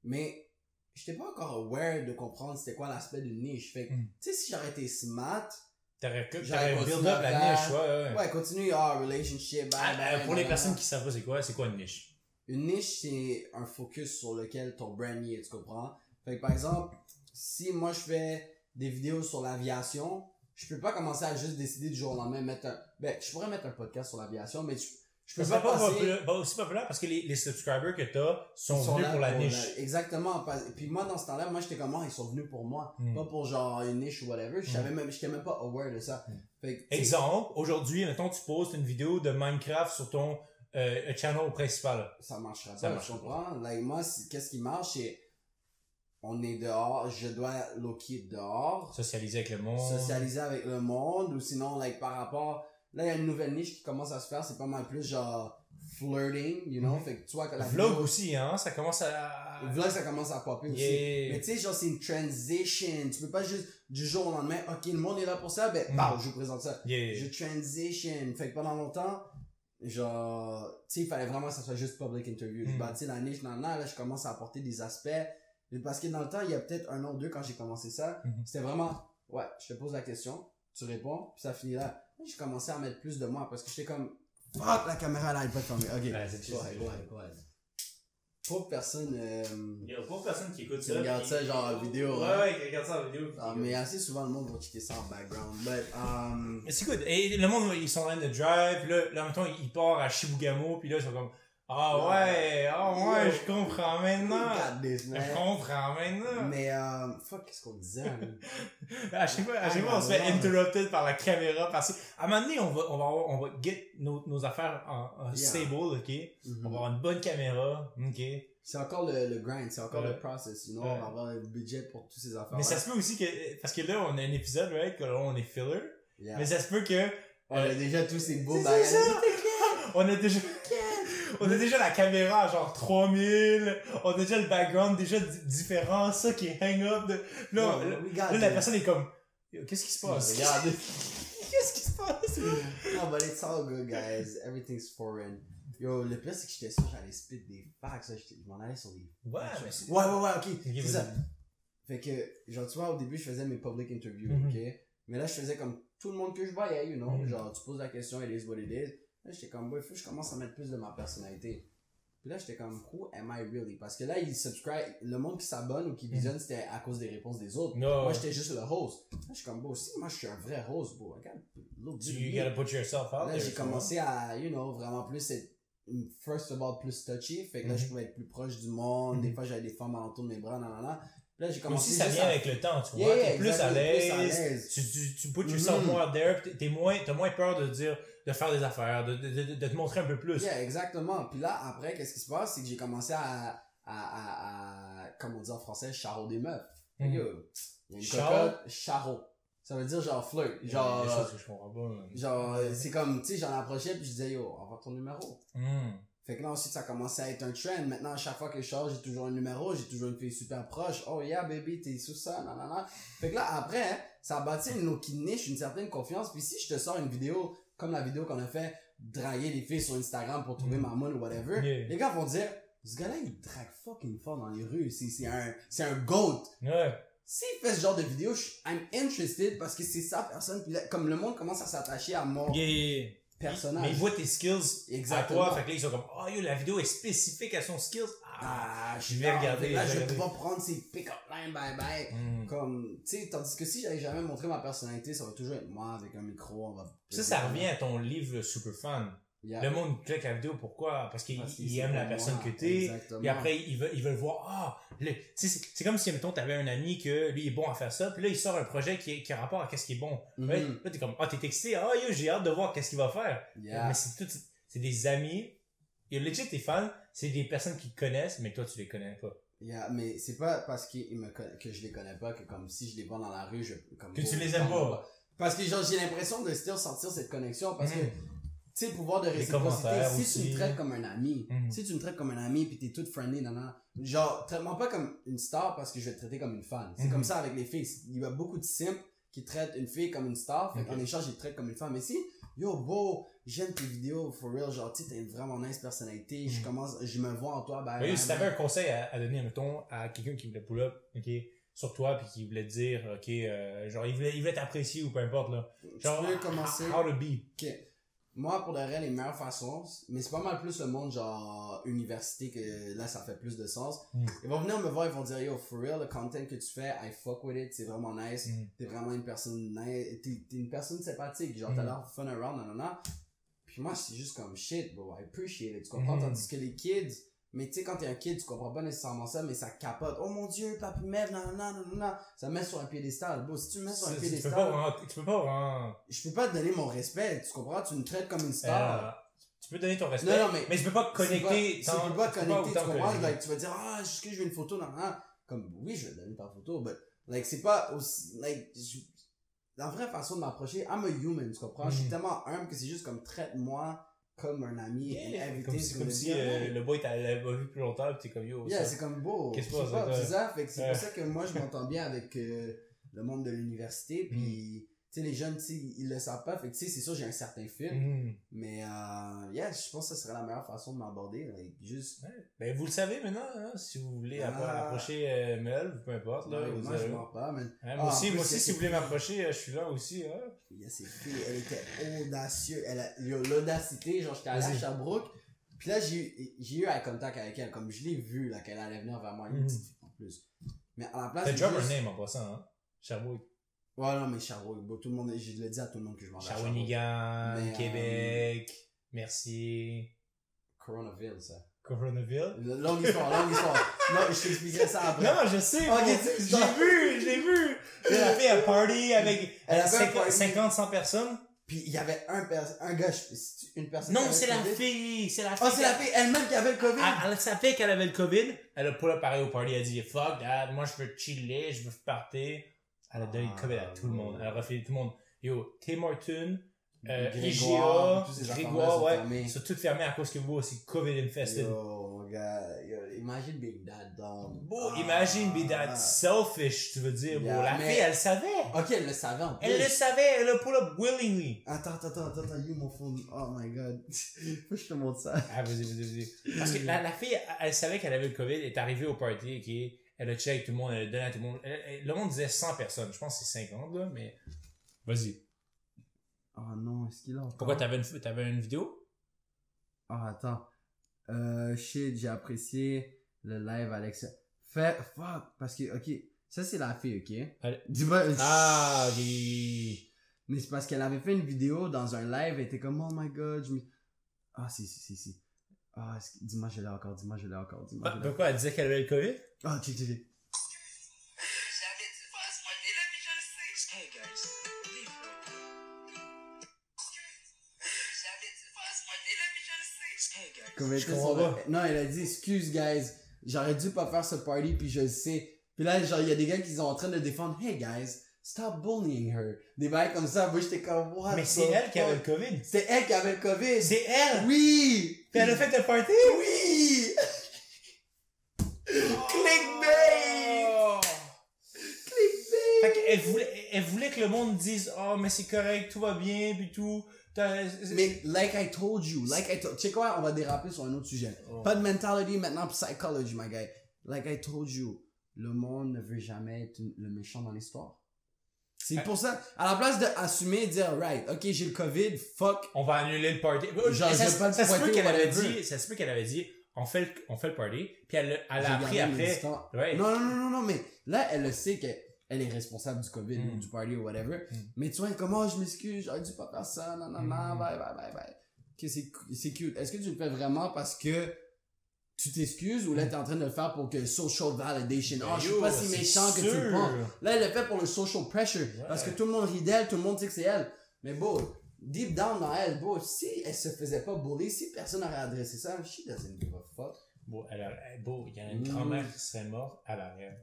Mais j'étais pas encore aware de comprendre c'était quoi l'aspect d'une niche. Fait que, Mhm. tu sais, si j'aurais été smart, T'aurais build up la niche, ouais, ouais. ouais, continue, ah, relationship, Ah, euh, pour les personnes qui savent pas c'est quoi, c'est quoi une niche? Une niche, c'est un focus sur lequel ton brand est, tu comprends? Fait que par exemple, si moi je fais des vidéos sur l'aviation, je peux pas commencer à juste décider du jour au lendemain mettre un, ben, je pourrais mettre un podcast sur l'aviation, mais je, je peux pas pas, populaire- pas aussi populaire parce que les, les subscribers que t'as sont, sont venus pour la niche. exactement. pas- Puis moi, dans ce temps-là, moi, j'étais comme, Ah, ils sont venus pour moi. Hmm. Pas pour genre une niche ou whatever. Je savais même, j'étais même pas aware de ça. Hmm. Fait que, Exemple, aujourd'hui, mettons, tu postes une vidéo de Minecraft sur ton euh, channel principal. ça marchera Ça pas, marchera tu comprends? Like, moi, qu'est-ce qui marche, c'est, on est dehors, je dois loquer dehors, Socialiser avec le monde. socialiser avec le monde, ou sinon, like, par rapport, là, il y a une nouvelle niche qui commence à se faire, c'est pas mal plus genre, flirting, you know? Mhm. Fait que tu vois que la Vlog vidéo- aussi, hein, ça commence à... le vlog, ça commence à popper aussi. Mais tu sais, genre, c'est une transition. Tu peux pas juste, du jour au lendemain, ok, le monde est là pour ça, ben, Mm. bah, je vous présente ça. Yeah. Je transition. Fait que pendant longtemps, genre, tu sais, il fallait vraiment que ça soit juste public interview. Je Mm. bâtis la niche, nan, nan, là, je commence à apporter des aspects. Parce que dans le temps, il y a peut-être un an ou deux quand j'ai commencé ça, Mhm. c'était vraiment, ouais, je te pose la question, tu réponds, puis ça finit là. J'ai commencé à mettre plus de moi parce que j'étais comme, fuck, la caméra là, elle pas fermée. Ok. Ouais, c'est Ouais, ouais. Pauvre personne, euh, Il y a pas personne qui écoute Tu ça. regardes puis- ça, genre, en vidéo, Ouais, hein. ouais, qui regarde ça en vidéo. ah, qui- mais assez souvent le monde va checker ça en background. But, um, Mais c'est good. Et le monde, ils sont en train de drive, puis là, là, mettons, ils partent à Shibugamo, puis là, ils sont comme, ah ouais, ah ouais, je comprends maintenant. Je comprends maintenant. Mais, euh, fuck, qu'est-ce qu'on disait? man? À chaque fois, à chaque fois, on se fait interrupted par la caméra, parce qu'à un moment donné, on va, on va, avoir- on va get nos, nos affaires en, en Yeah. stable, ok? Mhm. On va avoir une bonne caméra, ok? C'est encore le, le grind, c'est encore Ouais. le process, you know, Ouais. on va avoir le budget pour toutes ces affaires. Mais ça se peut aussi que, parce que là, on a un épisode, right, que là, on est filler, Yeah. mais ça se peut que, on a déjà tous ces beaux bagages. on a déjà, on a déjà la caméra à genre 3000, on a déjà le background déjà di- différent, ça qui est hang up de, là, Ouais, là, la personne est comme, Yo, qu'est-ce qui se passe? Regarde. Qu'est-ce qui se passe? No, but it's all good, guys. Everything's foreign. Yo, le pire, c'est que j'étais sûr que j'allais spit des facts, là. Je m'en allais sur des Ouais, mais c'est- Ouais, ouais, ouais, ok. Ok, C'est ça. Fait que, genre, tu vois, au début, je faisais mes public interviews, Mhm. ok? Mais là, je faisais comme tout le monde que je voyais, you know? Mhm. Genre, tu poses la question, it is what it is. Là, j'étais comme, boy, faut que je commence à mettre plus de ma personnalité. Puis là, j'étais comme, who am I really? Parce que là, ils subscribe, le monde qui s'abonne ou qui Mhm. visionne, c'était à cause des réponses des autres. No. Moi, j'étais juste le host. Là, je suis comme, bon, si moi, je suis un vrai host, bro, I You gotta put yourself out Là, j'ai commencé à, you know, vraiment plus être, first of all, plus touchy. Fait que là, je pouvais être plus proche du monde. Des Mhm. fois, j'avais des femmes alentour de mes bras, nanana. Puis là, j'ai commencé aussi, ça vient à- avec le temps, tu vois. Yeah, t'es plus à l'aise. Tu, tu, tu put yourself Mhm. more out there, t'es moins, t'as moins peur de dire, de faire des affaires, de, de, de, de te montrer un peu plus. Yeah, exactement. Puis là, après, qu'est-ce qui se passe? C'est que j'ai commencé à, à, à, à, comme on dit en français, charro des meufs. Fait que, yo, il y a une Char- cocotte, charro. Ça veut dire genre flirt. Genre, des choses que je comprends pas. genre, c'est comme, tu sais, j'en approchais puis je disais, yo, envoie ton numéro. Hmm. Fait que là, ensuite, ça a commencé à être un trend. Maintenant, à chaque fois que je sors, j'ai toujours un numéro, j'ai toujours une fille super proche. Oh yeah, baby, t'es sous ça, nanana. Fait que là, après, ça a bâti une autre niche, une certaine confiance. Puis si je te sors une vidéo, comme la vidéo qu'on a fait, draguer des filles sur Instagram pour trouver Mm. ma ou whatever, Yeah. les gars vont dire, ce gars-là, il drague fucking fort dans les rues. C'est, c'est un, c'est un goat. Ouais. S'il fait ce genre de vidéo, je, I'm interested parce que c'est sa personne. Puis là, comme le monde commence à s'attacher à mon Yeah, yeah, yeah. personnage. Mais ils voient tes skills Exactement. à toi, fait que là, ils sont comme, oh yo, la vidéo est spécifique à son skills. Ah, Ah, je vais regarder, Là, je vais pas prendre ces pick-up lines, bye bye. Hmm. Comme, tu sais, tandis que si j'avais jamais montré ma personnalité, ça va toujours être moi avec un micro, on va. Ça, ça revient à ton livre Super Fan. Yeah. Le monde clique la vidéo, pourquoi? Parce qu'il Parce que il c'est aime la personne moi. que t'es. Puis après, ils veulent, ils veulent voir, ah, sais, c'est comme si, mettons, t'avais un ami que lui est bon à faire ça, puis là, il sort un projet qui, est- qui a rapport à qu'est-ce qui est bon. Ouais. Là, t'es comme, ah, t'es excité, ah, yo, j'ai hâte de voir qu'est-ce qu'il va faire. Yeah. Mais c'est tout, c'est des amis. Et legit, tes fans, c'est des personnes qui te connaissent, mais toi, tu les connais pas. Yeah, mais c'est pas parce qu'ils me que je les connais pas que comme si je les vois dans la rue, je comme Que tu les aimes pas. Parce que genre j'ai l'impression de still sentir cette connexion parce que Mhm. tu sais, le pouvoir de réciprocité, commentaires si tu me traites comme un ami, si tu me traites comme un ami puis t'es toute friendly, nan, nan, genre, traite-moi pas comme une star parce que je vais te traiter comme une fan. C'est Mhm. comme ça avec les filles. Il y a beaucoup de simps qui traitent une fille comme une star, fait qu'en échange, ils te traitent comme une femme. Mais si, yo, beau, j'aime tes vidéos, for real, genre, tu une vraiment nice personnalité, je Mhm. commence, je me vois en toi, ben, Oui, ben, si ben. t'avais un conseil à, à donner, mettons, à quelqu'un qui voulait pull up, ok, sur toi, puis qui voulait te dire, ok, euh, genre, il voulait, il voulait t'apprécier ou peu importe, là. Tu Genre, peux commencer. how to be. Ok. Moi, pour de vrai, les meilleures façons, mais c'est pas mal plus le monde genre université que là, ça fait plus de sens. Mm. Ils vont venir me voir, ils vont dire, yo, for real, le content que tu fais, I fuck with it, c'est vraiment nice. Mm. T'es vraiment une personne nice, t'es, t'es une personne sympathique, genre t'as Mm. l'air fun around, nanana. Puis moi, c'est juste comme shit, bro, I appreciate it, tu comprends? Mm. Tandis que les kids, mais tu sais, quand t'es un kid, tu comprends pas nécessairement ça, mais ça capote. Oh mon dieu, papi Mev, nanana, nanana. Ça met sur un piédestal. Bro, si tu me mets sur un Tu tu peux piédestal, pas vraiment, tu peux pas vraiment, je peux pas te donner mon respect, tu comprends? Tu me traites comme une star. euh, tu peux donner ton respect, Non, non, mais- mais tu peux pas connecter Tu peux tant- pas tu peux connecter, tu autant comprends? connecter. Like, tu vas dire, ah, est-ce que je veux une photo? Non, non. Comme, oui, je vais donner ta photo, but, like, c'est pas aussi, like, je- la vraie façon de m'approcher, I'm a human, tu comprends? Je suis Mhm. tellement humble que c'est juste comme, traite-moi comme un ami, Yeah, everything comme si, comme si euh, le boy t'avait pas vu plus longtemps, pis t'es comme yo. Yeah, c'est comme beau. Qu'est-ce pas, passe, C'est ça, fait que c'est Ouais. pour ça que moi, je m'entends bien avec euh, le monde de l'université, puis, tu sais, les jeunes, ils le savent pas, fait que, tu sais, c'est sûr, j'ai un certain fil, Mhm. mais, euh, yeah, je pense que ce serait la meilleure façon de m'aborder, juste, Ben, vous le savez maintenant, hein, si vous voulez Ah. appro- approcher euh, Mel, ou peu importe, là. Ouais, vous moi, je mens pas, mais Ah, moi aussi, plus, moi aussi, si vous voulez m'approcher, euh, je suis là aussi, hein. il y a ces filles, elle était audacieuse, elle a l'audacité, genre, j'étais allé à. Sherbrooke, puis là, j'ai eu, j'ai eu eye contact avec elle, comme je l'ai vu, là, qu'elle allait venir vers moi, Mhm. fille en plus. Mais à la place, drop juste- un name en passant, hein. Sherbrooke. Ouais, non, mais Sherbrooke, bon, tout le monde, je le dis à tout le monde que je m'en. Shawinigan, euh, Québec, Mercier, Coronaville, ça. Coronaville? Longue histoire, longue histoire. Non, je t'expliquerai ça après. Non, je sais, Ok, bro. tu- j'ai vu, j'ai vu. Elle a fait un party avec Elle a fait un 50, party. 50, 100 personnes. Puis il y avait un, pers- un gars, une personne. Non, c'est la fille, c'est la fille. Ah, c'est la fille elle-même qui avait le COVID. Elle, elle savait qu'elle avait le COVID. Elle a pull up pareil au party. Elle a dit, fuck that, moi je veux chiller, je veux partir. Elle a donné le COVID à tout le monde. Elle a refait tout le monde. Yo, Tim Horton, euh, Grégoire, IGA, Grégoire, ouais. sont tous fermés à cause que vous, c'est COVID infested. Yo, gars, yo, imagine being that dumb. Bro, Ah. imagine be that selfish, tu veux dire, bro. Yeah, la mais- fille, elle savait. Ok, elle le savait en plus. Elle le savait, elle a pull up willingly. Attends, attends, attends, attends, you mon phone. Oh my god. Faut que je te montre ça. Ah, vas-y, vas-y, vas-y. Parce que la, la fille, elle, savait qu'elle avait le COVID, elle est arrivée au party, ok. Elle a check tout le monde, elle a donné à tout le monde. Elle- elle- le monde disait 100 personnes. Je pense que c'est 50, là, mais. Vas-y. Oh non, est-ce qu'il a encore? Pourquoi t'avais une, t'avais une vidéo? Ah, attends. Euh, shit, j'ai apprécié le live, Alex. Fait, fuck, parce que, ok, ça c'est la fille, ok? Dis-moi, Ah, ok. Mais c'est parce qu'elle avait fait une vidéo dans un live, elle était comme, oh my god, je me... Ah, si, si, si, si. Ah, que- dis-moi, je l'ai encore, dis-moi, je l'ai encore, dis-moi. Ah, Pourquoi? Elle disait qu'elle avait le COVID? Ah, dû faire ce party-là, mais je comprends pas. Non, elle a dit, excuse, guys, j'aurais dû pas faire ce party, puis je le sais. Puis là, genre, il y a des gars qui sont en train de défendre, hey, guys, stop bullying her. Des bails comme ça, moi, j'étais comme, what Mais c'est elle qui avait le? COVID. C'est elle qui avait le COVID. C'est elle! Oui! Puis elle a fait le party? Oui! Clickbait! Oh! Clickbait! Fait qu'elle voulait, elle voulait que le monde dise, oh, mais c'est correct, tout va bien, puis tout. Mais, like I told you, like I told, tu sais quoi, on va déraper sur un autre sujet. Oh. Pas de mentality, maintenant psychology, my guy. Like I told you, le monde ne veut jamais être le méchant dans l'histoire. C'est pour ça, à la place d'assumer et dire, right, ok, j'ai le COVID, fuck. on va annuler le party. Genre, ça, pas ça se peut qu'elle avait dit, ça se peut qu'elle avait dit, on fait le, on fait le party, puis elle, elle a appris après. Ouais. Non, non, non, non, non, mais là, elle le sait qu'elle elle est responsable du COVID Mm. ou du party ou whatever. Mm. Mais tu vois, comme, oh, je m'excuse, j'aurais dû pas faire ça, non, non, non, Mm. bye, bye, bye, bye. Ok, c'est, c'est cute. Est-ce que tu le fais vraiment parce que tu t'excuses ou là, t'es en train de le faire pour que social validation, oh, je suis pas si méchant que tu le penses. Là, elle le fait pour le social pressure. Parce que tout le monde rit d'elle, tout le monde sait que c'est elle. Mais bon, deep down dans elle, bon, si elle se faisait pas bully, si personne n'aurait adressé ça, she doesn't give a fuck. Bon, elle a- elle- bon, il y a une grand-mère qui serait morte à l'arrière.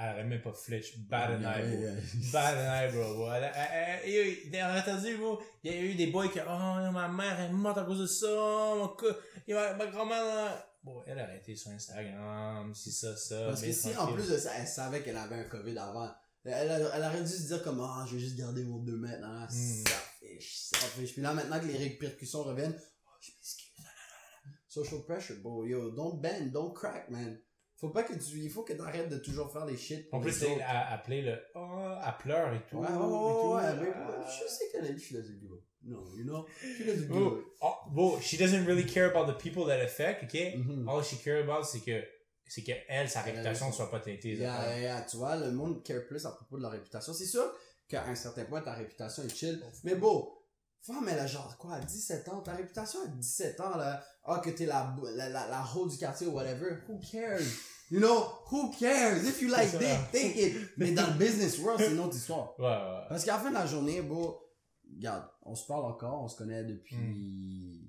elle aurait même pas flinch. Bad and Yeah, eye, bro. yeah. Bad and eye, bro. bro. Elle, elle, elle, elle, elle, on a entendu. Il y a eu des boys qui, oh, ma mère est morte à cause de ça, mon co- et ma, ma grand-mère, là. Bon, elle a arrêté sur Instagram, si ça, ça. Parce que mais si, en plus de ça, elle savait qu'elle avait un COVID avant, elle, elle, aurait dû se dire comme, ah, je vais juste garder mon 2 mètres, hein, Hmm. ça fiche, ça fiche. Puis là, maintenant que les répercussions reviennent, oh, je m'excuse, social pressure, bro, yo, don't bend, don't crack, man. Faut pas que tu, il faut que t'arrêtes de toujours faire des shit. En plus, les elle a appelé le, oh, elle pleure et tout. Ouais, ouais, et ouais, tout. ouais, Ah. moi, je sais qu'elle est, she doesn't give up. No, you know, she doesn't give Oh, oh, bon, she doesn't really care about the people that affect, ok? Mhm. All she care about, c'est que, c'est que elle, sa réputation soit pas teintée. Yeah, yeah, yeah. Tu vois, le monde care plus à propos de leur réputation. C'est sûr qu'à un certain point, ta réputation est chill. Mais bon, femme, elle a genre quoi, à 17 ans? Ta réputation à 17 ans, là, ah, que t'es la, la, la, la hoe du quartier ou whatever. Who cares? You know, who cares? If you like dick, take it. Mais dans le business world, c'est une autre histoire. Ouais, ouais. Parce qu'à la fin de la journée, bon, regarde, on se parle encore, on se connaît depuis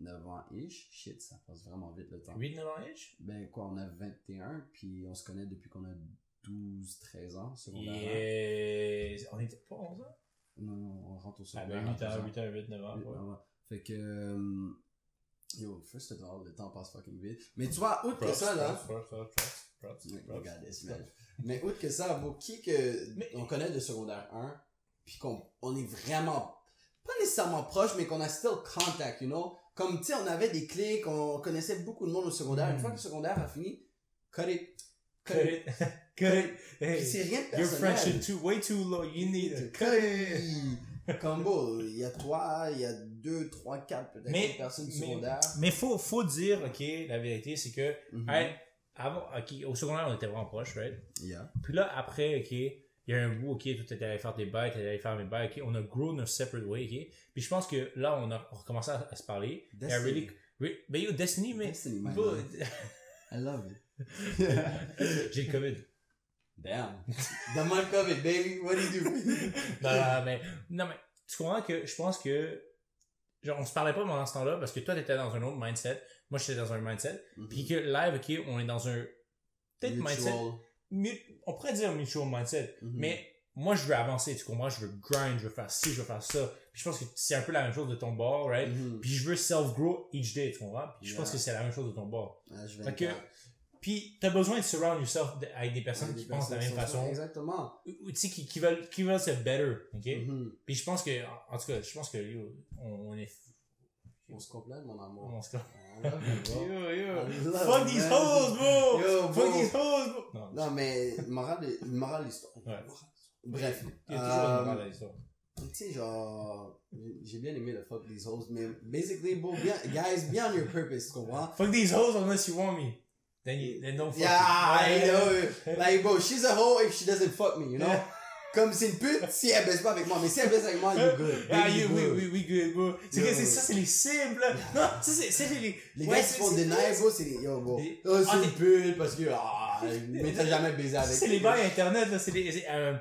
8-9 ans ish. Shit, ça passe vraiment vite le temps. 8 9 ans âge? Ben quoi, on a 21, puis on se connaît depuis qu'on a 12-13 ans, secondaire. Yeah. On était pas 11 ans? Non, non, on rentre au Ah, secondaire. ben à 8 ans, 12 8 ans, 8, 9 ans. Huit, ouais. neuf ans. Fait que, euh, yo, first of all, le temps passe fucking vite. Mais tu vois, outre que ça, là, regarde, man. Mais outre que ça, bon, qui que Mais- on connaît de secondaire 1, puis qu'on on est vraiment, pas nécessairement proche, mais qu'on a still contact, you know? Comme, tu sais, on avait des clics, on connaissait beaucoup de monde au secondaire. Une fois que le secondaire a fini, cut it. Cut it. Cut it. Puis Hey, c'est rien de your personnel. friendship too, way too low. You need to cut it. Comme bon, il y a toi, il y a deux, trois, quatre peut-être personnes du mais- faut, faut dire, ok, la vérité, c'est que, Mhm. hey, avant, ok, au secondaire, on était vraiment proches, right? Yeah. Puis là, après, ok, il y a un bout, ok, toi t'étais allé faire des bails, t'étais allé faire mes bails, ok, on a grown our separate way, ok? Puis je pense que là, on a recommencé à, à se parler. A Destiny. really, re- mais yo, Destiny, mais, Destiny, I love it. j'ai le COVID. Damn. Of it, baby. What do you do? non, non, mais, non, mais, tu comprends que je pense que, genre, on se parlait pas pendant ce temps-là parce que toi, t'étais dans un autre mindset. Moi, j'étais dans un mindset. Puis que live, ok, on est dans un, peut-être mindset, on pourrait dire mutual mindset. Mhm. Mais moi, je veux avancer, tu comprends? Je veux grind, je veux faire ci, je veux faire ça. Puis je pense que c'est un peu la même chose de ton bord, right? Mhm. Puis je veux self-grow each day, tu comprends? Puis je pense que c'est la même chose de ton bord. Ah, je vais Fait que, faire. Puis t'as besoin de surround yourself de- avec des personnes qui pensent de la même façon. Exactement. Ou, tu sais, qui, qui veulent, qui veulent se better, ok? Mhm. Puis je pense que, en tout cas, je pense que, yo, on, on est, On se complète, mon amour. on se bro. Yo, yo. Fuck these man. hoes, bro! Yo, Fuck bro. these hoes, bro! Non, Non, mais, morale de, morale l'histoire. Ouais. Bref. il y a toujours euh, une morale à l'histoire. Tu sais, genre, j'ai bien aimé le fuck these hoes, mais basically, bro, bien, guys, be on your purpose, tu comprends? Fuck these hoes unless you want me. Then you, then don't fuck Yeah, me. I know. Like, bro, she's a hoe if she doesn't fuck me, you know? Yeah. Comme c'est une pute si elle baisse pas avec moi, mais si elle baisse avec moi, you good. Ah, you, we, we, we good, bro. C'est que c'est ça, c'est les simples. Non, ça, c'est, c'est les, Les ouais, gars qui c'est- font c'est- deny, bro, c'est des, yo, bro. Les- Oh, Ah, c'est des- une pute parce que, ah, mais t'as jamais baisé avec. C'est les bails internet, là, c'est les, euh,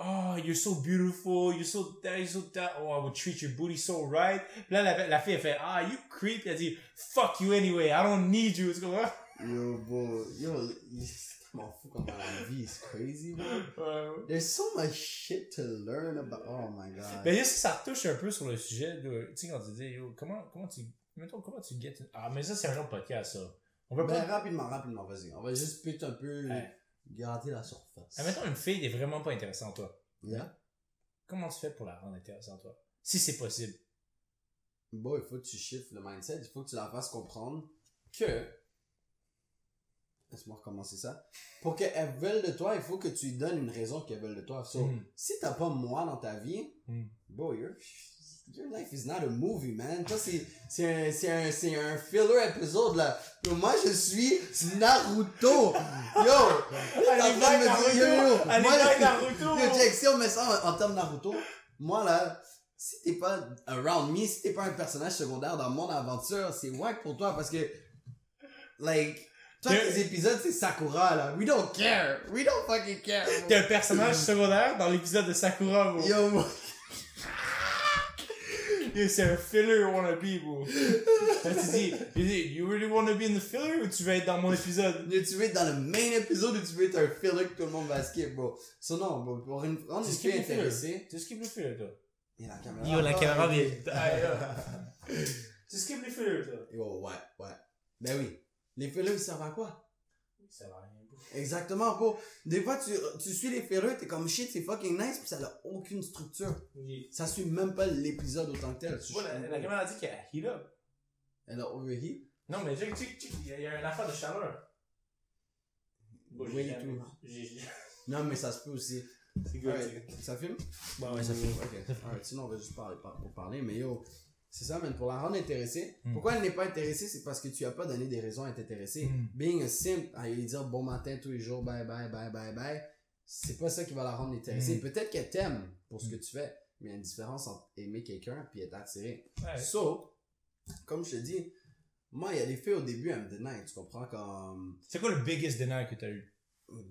oh, you're so beautiful, you're so that, you're so that, oh, I would treat your booty so right. Puis là, la, la fille, elle fait, ah, you creep. Elle dit, fuck you anyway, I don't need you. Tu comprends? Yo, bro, yo, dans la vie, it's crazy, bro. There's so much shit to learn about. Oh my god. Ben, juste, ça touche un peu sur le sujet de, tu sais, quand tu dis, yo, comment, comment tu, mettons, comment tu get, ah, mais ça, c'est un autre podcast, ça. On peut Ben, pas, rapidement, rapidement, vas-y. On va juste peut un peu Ouais. gratter la surface. Ah, mettons, une fille n'est vraiment pas intéressante, toi. Yeah. Comment tu fais pour la rendre intéressante, toi? Si c'est possible. Bon, il faut que tu shifts le mindset, il faut que tu la fasses comprendre que. Laisse-moi recommencer ça. Pour qu'elles veulent de toi, il faut que tu lui donnes une raison qu'elles veulent de toi. So, Mm. si t'as pas moi dans ta vie, Mm. bro, your, your life is not a movie, man. Toi, c'est, c'est un, c'est un, c'est un filler épisode, là. Moi, je suis Naruto. Yo! T'es en train de me dire, yo, yo, Allez, moi, Naruto! Yo, check, si on met ça en, en termes Naruto, moi là, si t'es pas around me, si t'es pas un personnage secondaire dans mon aventure, c'est wack pour toi parce que, like, toi, tes épisodes, c'est Sakura là. We don't care. We don't fucking care. T'es un personnage secondaire dans l'épisode de Sakura, bro. Yo, moi- Yo, c'est un filler wannabe, bro. Tu dis, tu dis, you really wanna be in the filler ou tu veux être dans mon épisode? Tu veux être dans le main épisode ou tu veux être un filler que tout le monde va skip, bro? So non, bro, pour une, on Tu est plus le filler. intéressé. Tu skippes le filler, toi? Et la caméra. Yo, la caméra vient. Tu skippes les fillers, toi? Yo, ouais, ouais. Ben oui. Les fillers, ils servent à quoi? Ça va rien, bro. Exactement, bro. Des fois, tu, tu suis les fillers, t'es comme shit, c'est fucking nice, puis ça n'a aucune structure. Oui. Ça suit même pas l'épisode autant que tel. Vois, la, la caméra a dit qu'elle a heat up. Elle a overheat? Non, mais check, check, check, il y a- une affaire de chaleur. Bon, Oui, tout. Non, mais ça se peut aussi. C'est good. Ça filme? Ouais, ouais, ça fait. Ok. Alright, sinon, on va juste parler par- pour parler. Mais yo, c'est ça, man. Pour la rendre intéressée. Mm. Pourquoi elle n'est pas intéressée? C'est parce que tu as pas donné des raisons à être intéressée. Mm. Being a simp, à lui dire bon matin tous les jours, bye bye, bye bye, bye, c'est pas ça qui va la rendre intéressée. Mm. Peut-être qu'elle t'aime pour ce que tu fais. Mais il y a une différence entre aimer quelqu'un et être attiré. Ouais. So, comme je te dis, moi, il y a des filles au début, elles me deny. Tu comprends? Comme, C'est quoi le biggest deny que t'as eu?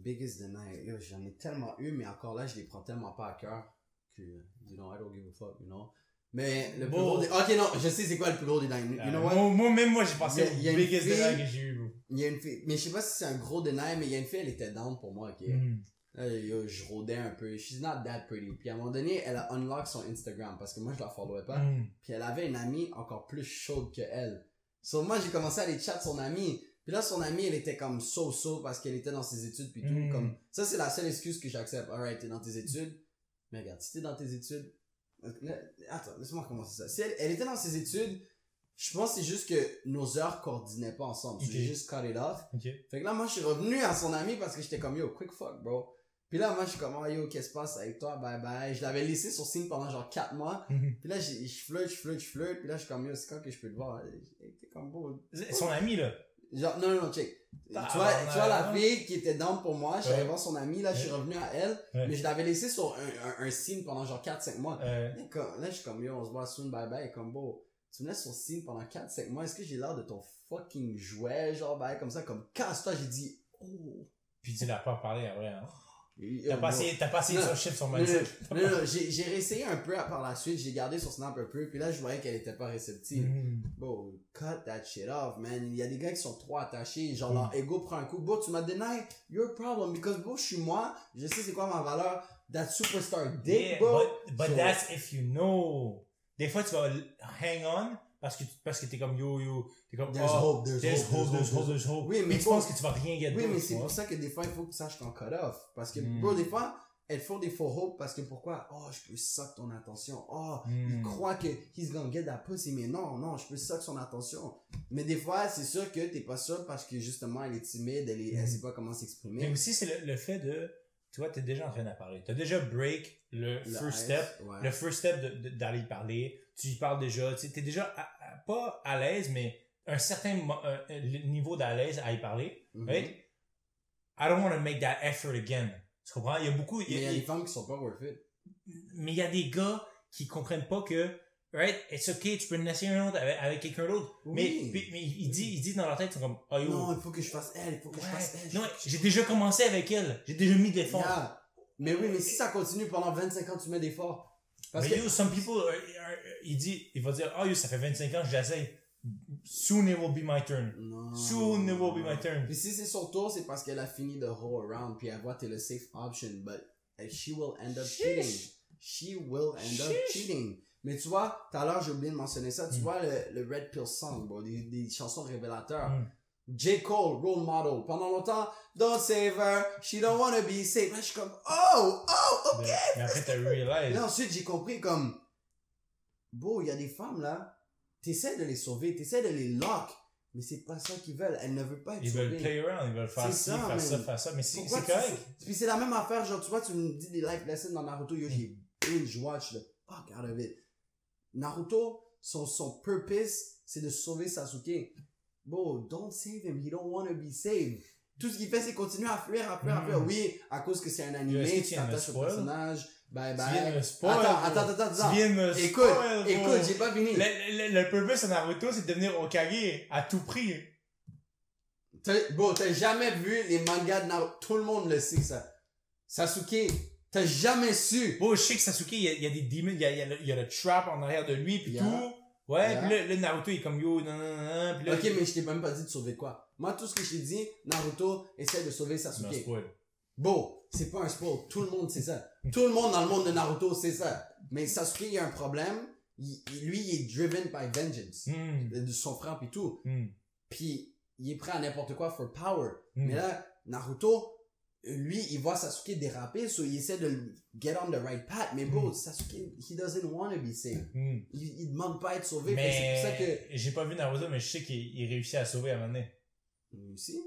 Biggest deny, j'en ai tellement eu, mais encore là, je les prends tellement pas à cœur que, you know, I don't give a fuck, you know. Mais le plus gros des... Ok, non, je sais c'est quoi le plus gros des. You know what? moi, moi, même moi, j'ai au une biggest fille- deny que j'ai eu, bro. Il y a une fille, mais je sais pas si c'est un gros deny, mais il y a une fille, elle était down pour moi, ok. Là, yo, je rôdais un peu. She's not that pretty. Puis à un moment donné, elle a unlock son Instagram parce que moi, je la followais pas. Mhm. Puis elle avait une amie encore plus chaude que elle. So moi, j'ai commencé à aller chat son amie. Puis là, son amie, elle était comme so-so parce qu'elle était dans ses études puis tout. Mm. Comme, ça, c'est la seule excuse que j'accepte. Alright, t'es dans tes études. Mais regarde, si t'es dans tes études, attends, laisse-moi commencer ça. Si elle, elle était dans ses études, je pense que c'est juste que nos heures coordinaient pas ensemble. Ok. J'ai juste cut it off. Fait que là, moi, je suis revenu à son ami parce que j'étais comme, yo, quick fuck, bro. Puis là, moi, je suis comme, oh, yo, qu'est-ce qui se passe avec toi? Bye bye. Je l'avais laissé sur signe pendant genre 4 mois. Mhm. Puis là, je flirte, je flirte, je flirte. Puis là, je suis comme, yo, c'est quand que je peux te voir? T'es comme beau. Son ami, là. Genre, non, non, non, check. Ah, tu vois, ouais, tu vois la fille qui était down pour moi, je suis allé voir son ami, là, je suis revenu à elle, Ouais. mais je l'avais laissé sur un, un, un signe pendant genre 4-5 mois. Là, je suis comme, yo, on se voit soon, bye bye, comme, beau. Tu me laisses sur signe pendant 4-5 mois, est-ce que j'ai l'air de ton fucking jouet, genre, bye, comme ça, comme, casse-toi, j'ai dit, oh. puis tu l'as pas parlé après, hein. T'as euh, passé, t'as Non. sur shift sur Non, mindset. non, non, non, j'ai, j'ai réessayé un peu par la suite, j'ai gardé son snap un peu, puis là, je voyais qu'elle était pas réceptive. Bro, cut that shit off, man. Il y a des gars qui sont trop attachés, genre Mm. leur ego prend un coup. Bro, tu m'as deny your problem, because bro, je suis moi, je sais c'est quoi ma valeur. That superstar dick, Yeah, bro. but, but So- that's if you know. Des fois, tu vas hang on parce que, parce que t'es comme yo yo. T'es comme There's oh, hope, there's there's hope, hope, there's hope, there's hope. Oui, mais mais tu penses que tu vas rien gagner. Oui, mais c'est pour ça que des fois, il faut que tu saches qu'on cut off. Parce que, Mm. bro, des fois, elles font des faux hopes parce que pourquoi? Oh, je peux suck ton attention. Oh, il Mm. croit que he's gonna get that pussy. Mais non, non, je peux suck son attention. Mais des fois, c'est sûr que t'es pas sûr parce que justement, elle est timide, elle, est, elle Mm. sait pas comment Mais s'exprimer. aussi, c'est le, le fait de. Tu vois, t'es déjà en train d'en parler. T'as déjà break le, Le first ice, step. ouais. Le first step d'aller parler. Tu y parles déjà. Tu sais, t'es déjà à- à- pas à l'aise, mais un certain niveau d'à l'aise à y parler. Mhm. Right? I don't want to make that effort again. Tu comprends? Il y a beaucoup. Mais il y a des femmes qui sont pas worth it. mais il y a des gars qui comprennent pas que right it's okay tu peux essayer un autre avec, avec quelqu'un d'autre Oui. mais, mais mais ils disent ils disent dans leur tête ils sont comme oh yo Non, il faut que je fasse elle, il faut que je fasse elle. non j'ai déjà commencé avec elle j'ai déjà mis de l'effort Yeah. Mais oui, mais si ça continue pendant 25 ans, tu mets d'efforts. Parce mais que, yo some people are- are- il dit il va dire oh yo ça fait 25 ans que j'essaye soon it will be my turn non. soon it will be my turn Puis si c'est son tour, c'est parce qu'elle a fini de roll around, puis elle voit t'es le safe option, but she will end up Sheesh. cheating. She will end up Sheesh. cheating. Mais tu vois, tout à l'heure, j'ai oublié de mentionner ça, tu Mm. vois le, le Red Pill Song, bro, des, des chansons révélateurs. Mm. J. Cole, role model. Pendant longtemps, don't save her, she don't wanna be saved. Là, je suis comme, oh, oh, ok. mais, mais après t'as realize là, ensuite, j'ai compris comme, beau, il y a des femmes là, t'essaies de les sauver, t'essaies de les lock, mais c'est pas ça qu'ils veulent. Elles ne veulent pas être ils sauvées. veulent play around ils veulent faire ci ça, faire ça faire ça mais c'est correct Puis c'est la même affaire, genre, tu vois, tu me dis des life lessons dans Naruto, yo, j'ai binge watch the fuck out of it. Naruto, son, son purpose, c'est de sauver Sasuke. Bro, don't save him, he don't wanna be saved. Tout ce qu'il fait, c'est continuer à fuir, à fuir, à fuir. Mm. Oui, à cause que c'est un animé, tu t'attaches au personnage, bye tu viens de bye. me spoil Attends, bro. attends, attends, attends. tu viens de me Écoute, bro. écoute, j'ai pas fini. Le, le, le purpose de Naruto, c'est de devenir Okage à tout prix. Bro, t'as jamais vu les mangas de Naruto? Tout le monde le sait, ça. Sasuke, T'as jamais su. Bon, je sais que Sasuke, il y a, il y a des demons, il y a, il y a le, il y a le trap en arrière de lui, puis Yeah. tout. Ouais, puis là, là, Naruto, il est comme yo, non, non, non, puis là. Ok, mais je t'ai même pas dit de sauver quoi. Moi, tout ce que je t'ai dit, Naruto essaie de sauver Sasuke. spoil. Bon, c'est pas un spoil. Tout le monde sait ça. Tout le monde dans le monde de Naruto sait ça. Mais Sasuke, il y a un problème. Il- lui, il est driven by vengeance. Hmm, De son frère puis tout. hmm, Puis, il est prêt à n'importe quoi for power. hmm. Mais là, Naruto, lui, il voit Sasuke déraper, so il essaie de le get on the right path. Mais bon, Mm. Sasuke, he doesn't want to be saved. Hmm. Il, il demande pas à être sauvé. Que C'est pour ça que... Mais j'ai pas vu Naruto, mais je sais qu'il il réussit à sauver à un moment donné. Lui aussi,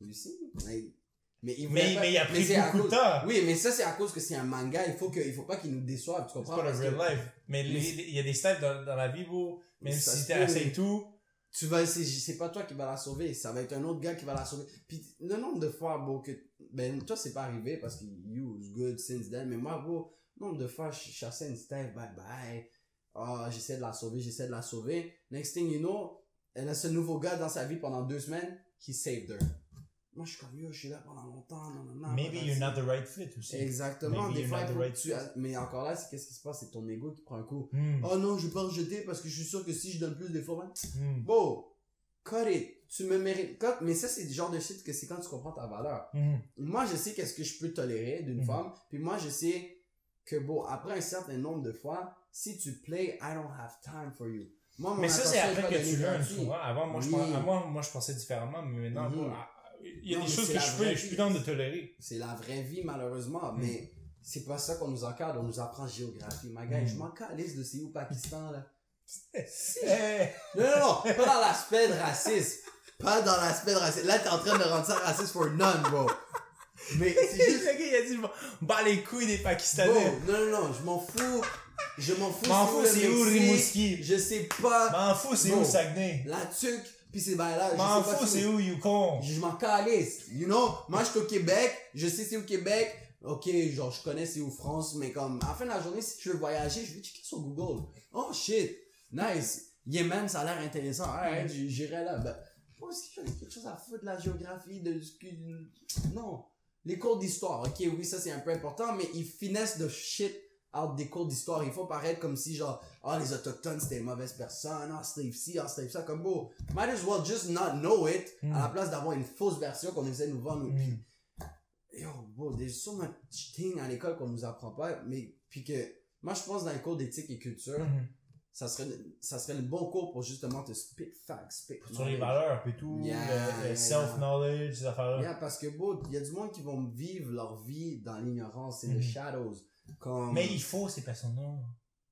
lui aussi. Mais, mais il, Mais, voulait pas- mais il a pris beaucoup de temps. Oui, mais ça, c'est à cause que c'est un manga. Il faut que, il faut pas qu'il nous déçoive, tu C'est comprends? pas le real que life. Mais il y a des styles dans, dans la vie, bro. Même Ça si peut, assez mais- tout. Tu vas, c'est, c'est pas toi qui va la sauver. Ça va être un autre gars qui va la sauver. Puis, le nombre de fois, bon, que, ben, toi, c'est pas arrivé parce que you was good since then. Mais moi, le nombre de fois, je chassais une Steph, bye bye. Ah, j'essaie de la sauver, j'essaie de la sauver. Next thing you know, elle a ce nouveau gars dans sa vie pendant deux semaines, he saved her. Moi, je suis comme, yo, je suis là pendant longtemps, non, non, non. Maybe you're not the right fit aussi. Exactement, Maybe des fois, right tu- fit. mais encore là, c'est qu'est-ce qui se passe, c'est ton ego qui prend un coup. Hmm, Oh non, je vais pas rejeter parce que je suis sûr que si je donne plus d'efforts, hmm, Bon, cut it. Tu me mérites. Cut. Mais ça, c'est le genre de shit que c'est quand tu comprends ta valeur. hmm. Moi, je sais qu'est-ce que je peux tolérer d'une Mhm. femme. Puis moi, je sais que bon, après un certain nombre de fois, si tu play, I don't have time for you. Moi, Mais ça, c'est après que tu learns, vois. Avant, moi, je pensais, avant, moi, je pensais différemment, mais maintenant, Mhm. ah, il y a Non, des choses que je peux, je suis plus dans de tolérer. C'est la vraie vie, malheureusement. Mhm. Mais c'est pas ça qu'on nous encadre. On nous apprend géographie. Ma Mhm. je m'en calisse de c'est où Pakistan, là. Eh, Non, non, non, pas dans l'aspect de racisme. Pas dans l'aspect de racisme. Là, t'es en train de rendre ça raciste for none, bro. Mais c'est juste. le gars, il a dit, je bats les couilles des Pakistanais. non, non, non, je m'en fous. Je m'en fous. M'en fous, c'est où. Rimouski? Je sais pas. M'en fous, c'est où Saguenay? La tuque, pis c'est ben là. je M'en fous, c'est où Yukon? Je m'en calisse. You know? Moi, je suis au Québec. Je sais c'est où Québec. Ok, genre, je connais c'est où France, mais comme, à la fin de la journée, si tu veux voyager, je vais checker sur Google. Oh shit. Nice. Yémen, ça a l'air intéressant. J- j'irai là. Ben, moi aussi, j'en ai quelque chose à foutre de la géographie, de ce que, non. Les cours d'histoire. Ok, oui, ça c'est un peu important, mais ils finessent de shit out des cours d'histoire. Il faut paraître comme si, genre, ah, les autochtones, c'était une mauvaise personne, ah, c'était ci, ah, c'était ça, comme beau. Might as well just not know it, à la place d'avoir une fausse version qu'on essaie de nous vendre. Hmm. Puis, yo, bro, there's so much thing à l'école qu'on nous apprend pas, mais, puis que, moi, je pense dans les cours d'éthique et culture, Mhm. Ça serait, ça serait le bon cours pour justement te spit facts, spit Sur les knowledge. valeurs, puis tout, Yeah, le, le yeah, self-knowledge, ces affaires-là. Yeah, parce que bon, il y a du monde qui vont vivre leur vie dans l'ignorance, c'est Mhm. les shadows. Comme... Mais il faut ces personnes-là.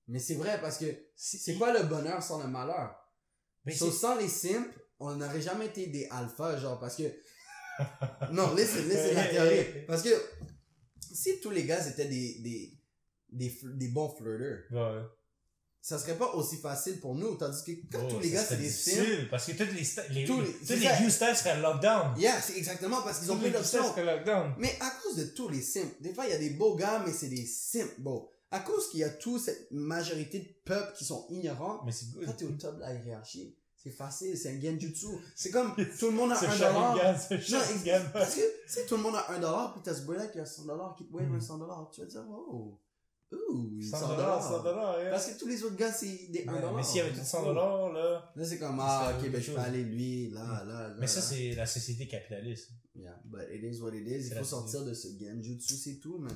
Mais c'est vrai parce que c'est quoi le bonheur sans le malheur? Mais So, c'est- sans les simps, on n'aurait jamais été des alphas, genre, parce que... non, listen, listen la théorie. Parce que si tous les gars étaient des, des, des, des bons flirteurs, Ouais. Ça serait pas aussi facile pour nous, tandis que quand Oh, tous les gars c'est des difficile, Parce que tous les, les, Tous les- tous les new seraient lockdown. yeah, c'est exactement parce qu'ils ont styles d'options. Mais à cause de tous les simps, des fois il y a des beaux gars, mais c'est des simps, bon. À cause qu'il y a toute cette majorité de peuples qui sont ignorants, Mais c'est good. quand t'es au top de la hiérarchie, c'est facile, c'est un genjutsu. C'est comme tout le monde a un dollar. Non. Parce que si tout le monde a un dollar, puis t'as ce boy-là qui a 100 dollars, qui te wave Mm. un 100 dollars, tu vas dire, oh, ouh, 100 100 dollars, 100 dollars. yeah. Parce que tous les autres gars, c'est des 1 Ouais, dollar. Mais s'il y avait tout 100 dollars, là. Là, c'est comme, ah, ok, ben je peux aller lui, là, là, là. Mais ça, c'est la société capitaliste. Yeah, but it is what it is. Il faut sortir de ce genjutsu, c'est tout, man.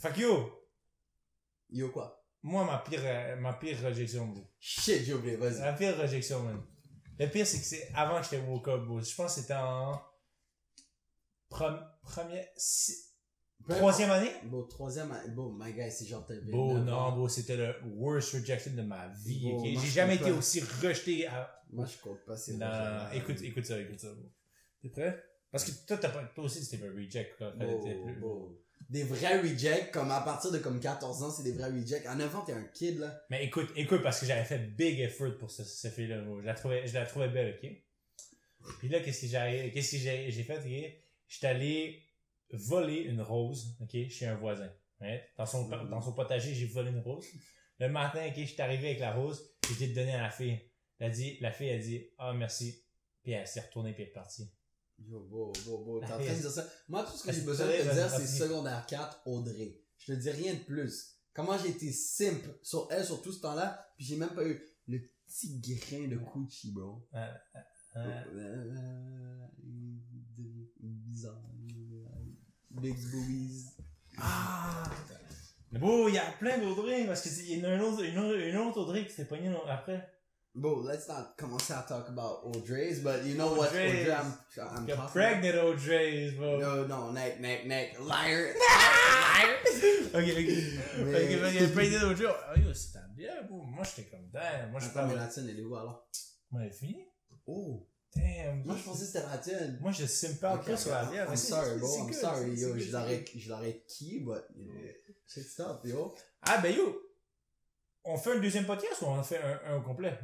Fuck yo! Yo, quoi? Moi, ma pire, euh, ma pire rejection, bro. Shit, j'ai oublié, vas-y. La pire rejection, man. Le pire, c'est que c'est avant que j'étais woke up, bro. Je pense que c'était en. Si- Peu Troisième année? Bon, troisième, bon, my guy, c'est genre t'avais Bon, 9 non, bro, c'était le worst rejection de ma vie, Bon, ok? moi, J'ai jamais été pas. aussi rejeté à... Moi, je compte pas ces Non, écoute, écoute ça, écoute ça. T'es prêt? Parce que toi, t'as pas, toi aussi, c'était un reject, quand Bon, bon. Des vrais rejects, comme à partir de comme 14 ans, c'est des vrais rejects. À 9 ans, t'es un kid, là. Mais écoute, écoute, parce que j'avais fait big effort pour ce, cette fille-là. Je la trouvais, je la trouvais belle, ok? Puis là, qu'est-ce que j'ai, qu'est-ce que j'ai, j'ai fait, ok? J'étais allé voler une rose, ok, chez un voisin. Right? Dans son, Mhm. dans son potager, j'ai volé une rose. Le matin, ok, j'étais arrivé avec la rose, j'ai donné à la fille. Elle a dit, la fille a dit, ah, merci. Puis elle s'est retournée puis elle est partie. Yo, beau, beau, beau. T'es La en train de fille, dire ça. Moi, tout ce que j'ai besoin de te dire, c'est secondaire 4, Audrey. Je te dis rien de plus. Comment j'ai été simp sur elle sur tout ce temps-là, puis j'ai même pas eu le petit grain de coochie, bro. Euh, euh, Euh, Bizarre. Big boobies. Ah! Bon, il y a plein drinks, parce qu'il y en a un autre, une autre, une autre drink qui s'est pogné après. Bro, let's not commencer à talk about Audrey's, but you know what Audrey's. Audrey I'm, I'm You're talking pregnant OJ's, bro. No, no, neck, neck, neck, liar. Ok, ok. Mais- Ok, a pregnant OJ. Oh, yo, c'était bien, bro. Moi, j'étais comme, damn. Moi, je Attends, mais la tienne, elle est où alors? Moi, elle est finie? Oh, Damn. moi je pensais que c'était la tienne. Moi, je sim pas Ok, peu sur la bière. I'm sorry, bro, I'm sorry, yo, je l'aurais, je l'aurais qui, but, you know, shit stop, yo. Ah, ben yo, on fait un deuxième podcast ou on en fait un, un au complet?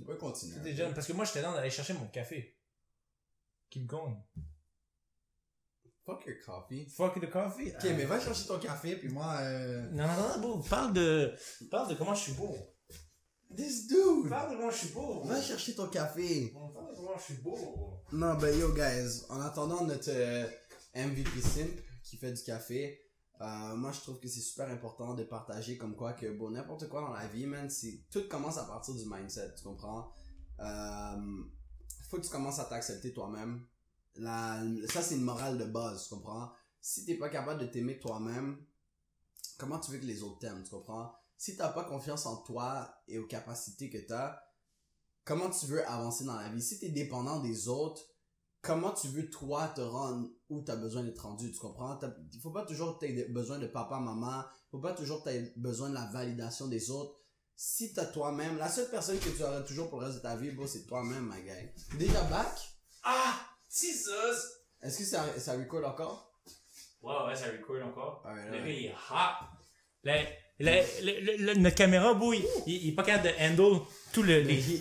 On peut continuer. Déjà- Parce que moi, j'étais dans d'aller chercher mon café. Keep going. Fuck your coffee. Fuck the coffee. Ok, mais va chercher ton café, puis moi, euh... Non, non, non, bro, parle de, parle de comment je suis beau. This dude! De comment je suis beau. Va chercher ton café. Parle de comment je suis beau. Non, ben yo, guys, en attendant notre euh, MVP Simp qui fait du café, euh, moi je trouve que c'est super important de partager comme quoi que, bon, n'importe quoi dans la vie, man, c'est, tout commence à partir du mindset, tu comprends? Euh, faut que tu commences à t'accepter toi-même. La, ça, c'est une morale de base, tu comprends? Si t'es pas capable de t'aimer toi-même, comment tu veux que les autres t'aiment, tu comprends? Si t'as pas confiance en toi et aux capacités que t'as, comment tu veux avancer dans la vie? Si t'es dépendant des autres, comment tu veux toi te rendre où t'as besoin d'être rendu, tu comprends? Il faut pas toujours que t'aies besoin de papa, maman, faut pas toujours que t'aies besoin de la validation des autres. Si t'as toi-même, la seule personne que tu auras toujours pour le reste de ta vie, c'est toi-même, my guy. Déjà back? Ah! Jesus! Est-ce que ça, ça record encore? Ouais, ouais, ça record encore. Alright, Le gars, il est hot. Le- le- le- le- notre caméra, il, il, est pas capable de handle tous le- les il- il-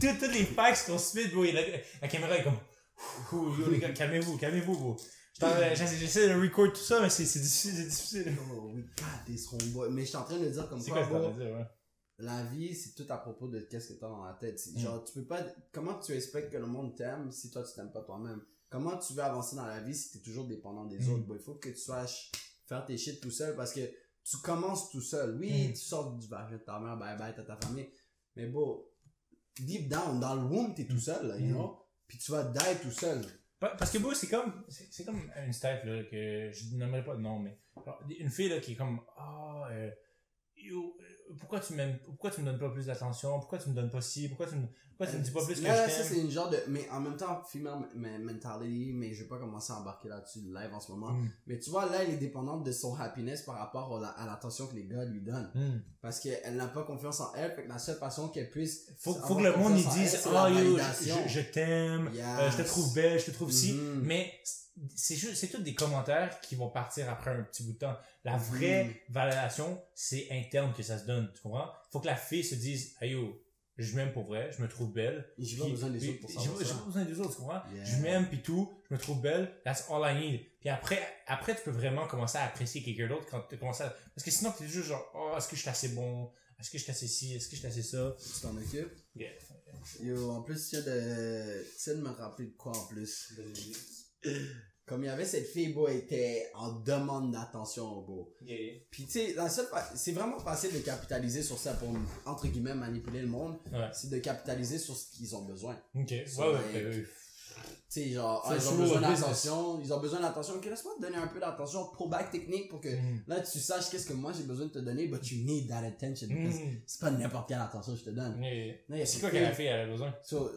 Tous les facts qu'on se fait, La, la caméra est comme. Ouh, yo, les gars, calmez-vous, calmez-vous, bro. J'étais- J'essaie de record tout ça, mais c'est difficile, c'est difficile. Oh. Mais je suis en train de dire comme quoi, dire, ouais? la vie, c'est tout à propos de qu'est-ce que t'as dans la tête. C'est Mm. Genre, tu peux pas, comment tu expectes que le monde t'aime si toi tu t'aimes pas toi-même? Comment tu veux avancer dans la vie si t'es toujours dépendant des Mm. autres? Bon, il faut que tu saches faire tes shit tout seul parce que tu commences tout seul. Oui, Mm. tu sors du vagin de ta mère, bye bye, t'as ta famille. Mais bon, deep down, dans le womb, t'es tout seul, là, you Mm. know? Puis tu vas die tout seul. Pa- Parce que, bro, c'est comme, c'est comme une step, là, que je nommerai pas de nom, mais une fille, là, qui est comme, ah, euh, yo, euh, pourquoi tu m'aimes, pourquoi tu me donnes pas plus d'attention, pourquoi tu me donnes pas ci, pourquoi tu me, pourquoi tu me dis pas plus que Là, je ça, c'est une genre de, mais en même temps, female me- mentality, mais je vais pas commencer à embarquer là-dessus live en ce moment. Mm. Mais tu vois, là, elle est dépendante de son happiness par rapport à la- à l'attention que les gars lui donnent. Mm. Parce qu'elle n'a pas confiance en elle, fait que la seule façon qu'elle puisse. Faut, faut que le monde elle, dise, la yo, validation. je, je t'aime, Yes. euh, je te trouve belle, je te trouve ci, Mhm. mais c'est juste, c'est tous des commentaires qui vont partir après un petit bout de temps. La vraie validation, c'est interne que ça se donne, tu comprends? Faut que la fille se dise, hey yo, je m'aime pour vrai, je me trouve belle, J'ai pas besoin des autres pour pas- J'ai ça. pas besoin des autres, tu comprends? Yeah. Je m'aime puis tout, je me trouve belle, that's all I need. Puis après, après tu peux vraiment commencer à apprécier quelqu'un d'autre quand tu commences à... Parce que sinon tu es juste genre, oh, est-ce que je suis assez bon? Est-ce que je suis assez ci? Est-ce que je suis assez ça? Tu t'en occupes? Yeah. Yo, en plus, tu viens de, de me rappeler de quoi en plus? Comme il y avait cette fille, beau, elle était en demande d'attention, beau. Yeah. Puis tu sais, c'est vraiment facile de capitaliser sur ça pour entre guillemets manipuler le monde. Ouais. C'est de capitaliser sur ce qu'ils ont besoin. Ok. Ouais, ouais. Tu sais, genre, ah, ils ont besoin d'attention, ils ont besoin d'attention. Ok, laisse-moi te donner un peu d'attention, pour back technique pour que Mm. là tu saches qu'est-ce que moi j'ai besoin de te donner, but you need that attention. Mm. C'est pas n'importe quelle attention que je te donne. A C'est quoi que la fille elle a besoin? So,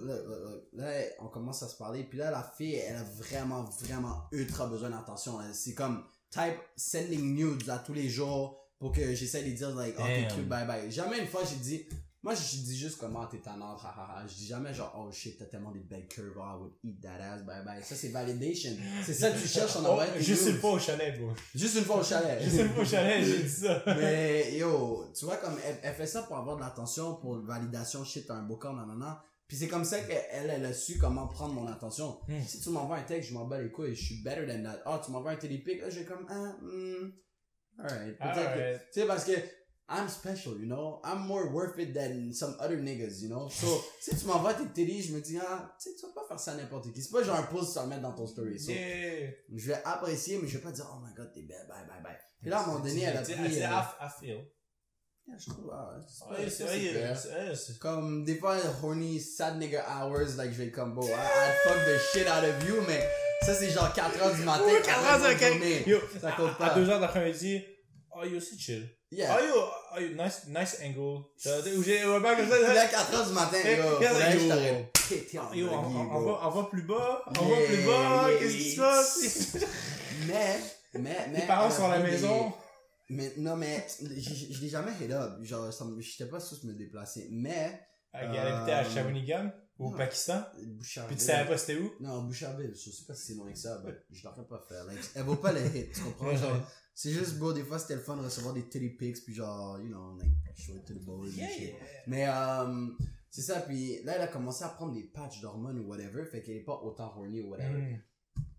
là, on commence à se parler. Puis là, la fille, elle a vraiment, vraiment ultra besoin d'attention. C'est comme type sending nudes à tous les jours pour que j'essaie de dire, like, oh, t'es cute, bye bye. Jamais une fois, j'ai dit, moi, je dis juste comment t'es tannant, ha ha ha. Je dis jamais genre, oh shit, t'as tellement des belles curves, oh, I would eat that ass, bye bye. Ça, c'est validation. C'est ça que tu cherches en Oh, envoyant tes juste une fois au chalet, bro. Juste une fois au chalet. Juste une fois au chalet, j'ai dit ça. Mais yo, tu vois comme elle, elle fait ça pour avoir de l'attention, pour validation, shit, t'as un beau corps, nanana. Puis c'est comme ça qu'elle, elle, a su comment prendre mon attention. Hmm. Si tu m'envoies un texte, je m'en bats les couilles, je suis better than that. Ah, tu m'envoies un télépic, là, j'ai comme, ah, hmm, alright. Peut-être que- tu sais, parce que I'm special, you know? I'm more worth it than some other niggas, you know? So, si tu m'envoies tes télés, je me dis, ah, tu sais, tu vas pas faire ça à n'importe qui. C'est pas genre un tu vas mettre dans ton story. So, Yeah. je vais apprécier, mais je vais pas dire, oh my god, t'es belle, bye, bye, bye. Puis là, à un moment donné, elle a pris... tu- euh, I feel. yeah, je trouve, ah, c'est Ouais, c'est Comme, des fois, horny, sad nigga hours, like, je vais comme, bon, I, I'd fuck the shit out of you, mais ça, c'est genre 4 heures du matin, Ouais, 4 quatre heures heures de de journée. Yo, Ça compte pas. À 2 heures d'après-midi, oh yo, c'est chill? Yeah. Oh yo, oh yo, nice, nice angle. J'ai, ouais, ben, comme ça, là, là, 4 heures du matin, yo, regarde, je yo. t'aurais pété en Yo, on, on, va, on va plus bas, on va plus bas, yeah, qu'est-ce qui se passe? Mais, mais, mais. Les parents sont à la maison. des- Mais, non, mais, je je l'ai jamais hit up. Genre, j'étais pas sûr de me déplacer. Mais, Elle habitait à Euh, Shawinigan, au non. Pakistan. Puis tu savais pas c'était où? Non, Bouchardville, je sais pas si c'est loin que ça, mais je l'aurais pas faire. Like, elle vaut pas le hit, tu comprends? Genre, c'est juste beau, des fois c'était le fun de recevoir des titty pics, puis genre, you know, like, show it to the boys and shit. Mais, euh, c'est ça, puis là, elle a commencé à prendre des patchs d'hormones ou whatever, fait qu'elle est pas autant horny ou whatever. Mm.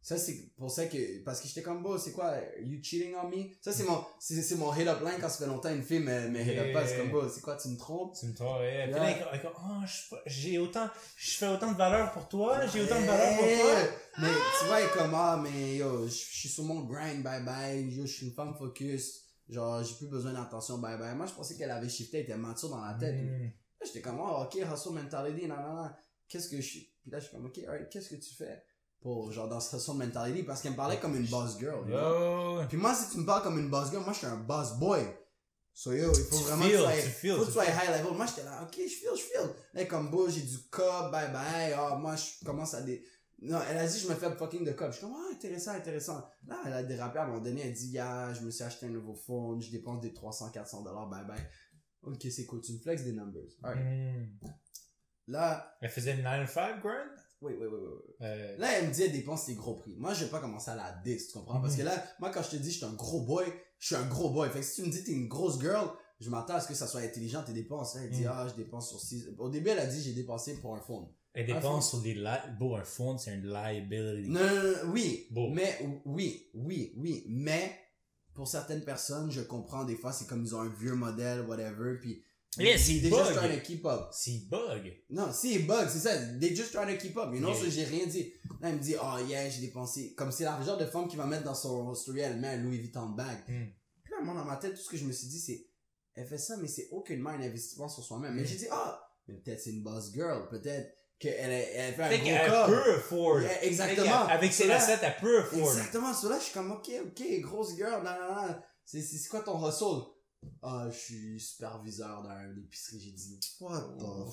Ça, c'est pour ça que, parce que j'étais comme, beau, c'est quoi, you cheating on me? Ça, c'est mon, c'est, c'est mon hit up line quand ça fait longtemps une fille me, me hit up pas, c'est comme, beau, c'est quoi, tu me trompes? Tu me trompes, ouais. Puis là, comme- oh, j'ai autant, je fais autant de valeur pour toi, j'ai autant de valeur pour toi. Mais tu vois, comme, ah, mais yo, je suis sur mon grind, bye bye, yo, je suis une femme focus, genre, j'ai plus besoin d'attention, bye bye. Moi, je pensais qu'elle avait shifté, elle était mature dans la tête. Mm. J'étais comme, oh, ok, hustle mentality, non, non, non. Qu'est-ce que je suis? Puis là, je suis comme, ok, alright, qu'est-ce que tu fais? Pour, genre, dans ce hustle mentality? Parce qu'elle me parlait comme une boss girl. Yo. Puis moi, si tu me parles comme une boss girl, moi, je suis un boss boy. So yo, il faut Tu vraiment feel, que tu tu feel, faut que tu sois high level. Moi, j'étais là, ok, je feel, je feel. Là, comme beau, j'ai du cop, bye bye. Ah, moi, je commence à des, non, elle a dit, je me fais fucking de cop. Je suis comme, ah, intéressant, intéressant. Là, elle a dérapé à un moment donné, elle dit, yeah, je me suis acheté un nouveau phone, je dépense des 300, 400 dollars, bye bye. Ok, c'est cool, tu me flexes des numbers. Alright. Mm. Là, Elle faisait 9-5 grind? Oui, oui, oui, oui. oui. Euh, Là, elle me dit, elle dépense des gros prix. Moi, je vais pas commencer à la diss, tu comprends? Parce Mhm. que là, moi, quand je te dis, je suis un gros boy, je suis un gros boy. Fait que si tu me dis, t'es une grosse girl, je m'attends à ce que ça soit intelligent, tes dépenses. Là, elle dit, Mhm. ah, je dépense sur 6. Au début, elle a dit, j'ai dépensé pour un phone. elle dépense sur des li Beau, un phone, c'est une liability. Non, non, non, oui. Bon. Mais, oui, oui, oui. Mais, pour certaines personnes, je comprends, des fois, c'est comme ils ont un vieux modèle, whatever, puis. Yeah, c'est they bug. just trying to keep up. C'est bug. Non, si, bug, c'est ça. They just trying to keep up. You know, Yeah. so j'ai rien dit. Là, elle me dit, oh yeah, j'ai dépensé. Comme c'est la genre de femme qui va mettre dans son story, elle met un Louis Vuitton bag. Mm. Puis là, moi, dans ma tête, tout ce que je me suis dit, c'est, elle fait ça, mais c'est aucunement un investissement sur soi-même. Mais Mm. j'ai dit, ah, mais peut-être c'est une boss girl. Peut-être qu'elle elle fait un gros corps. peut afford. Yeah, exactement. Avec ses recettes, elle peut afford. Exactement. So là, je suis comme, ok, ok, grosse girl, non, non, non. C'est, c'est c'est quoi ton hustle? Ah, je suis superviseur dans une épicerie. J'ai dit, what the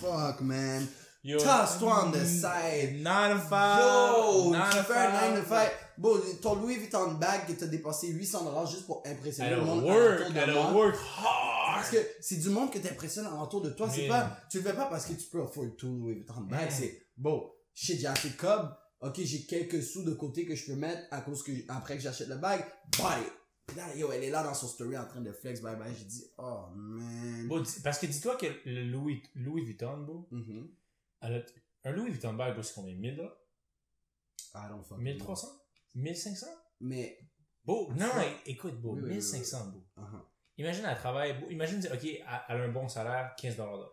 fuck, man? Tasse-toi on the side. 9 to 5. Yo, tu fais un 9 to 5. Bon, ton Louis Vuitton bag que t'as dépensé 800 dollars juste pour impressionner le monde work. de work hard. Parce que c'est du monde que t'impressionnes alentour de toi. C'est pas, tu le fais pas parce que tu peux afford tout Louis Vuitton bag. C'est, bon, shit, j'ai acheté Cobb. Ok, j'ai quelques sous de côté que je peux mettre à cause que, après que j'achète le bag. Bye. Puis là, yo, elle est là dans son story en train de flex, bye bye. J'ai dit, oh, man. Bon, parce que dis-toi que le Louis, Louis Vuitton, Mhm. elle a- un Louis Vuitton bag, c'est combien? 1000 dollars? I don't know. 1300 1500 Mais, Beau, non, écoute, beau, Oui, oui, oui, 1500, beau. uh-huh. Imagine, elle travaille, beau, imagine, ok, elle elle a un bon salaire, 15 dollars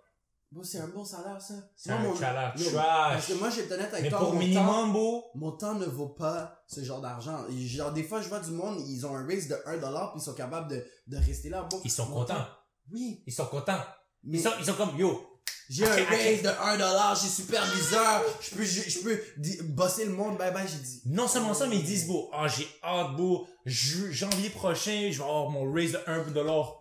Bon, c'est un bon salaire, ça. C'est un mon- salaire trash. Parce que moi, j'ai été honnête avec Mais toi. pour mon temps- minimum, beau, mon temps ne vaut pas ce genre d'argent. Genre, des fois, je vois du monde, ils ont un raise de 1$ puis ils sont capables de, de rester là. Bon, ils sont contents. temps- Oui. Ils sont contents. Mais Ils sont, ils sont comme, yo, j'ai un raise de 1$, j'ai superviseur, je peux, je, je peux bosser le monde, bye bye, j'ai dit. non seulement ça, mais ils disent, beau, ah, j'ai hâte, beau, janvier prochain, je vais avoir mon raise de 1 dollar.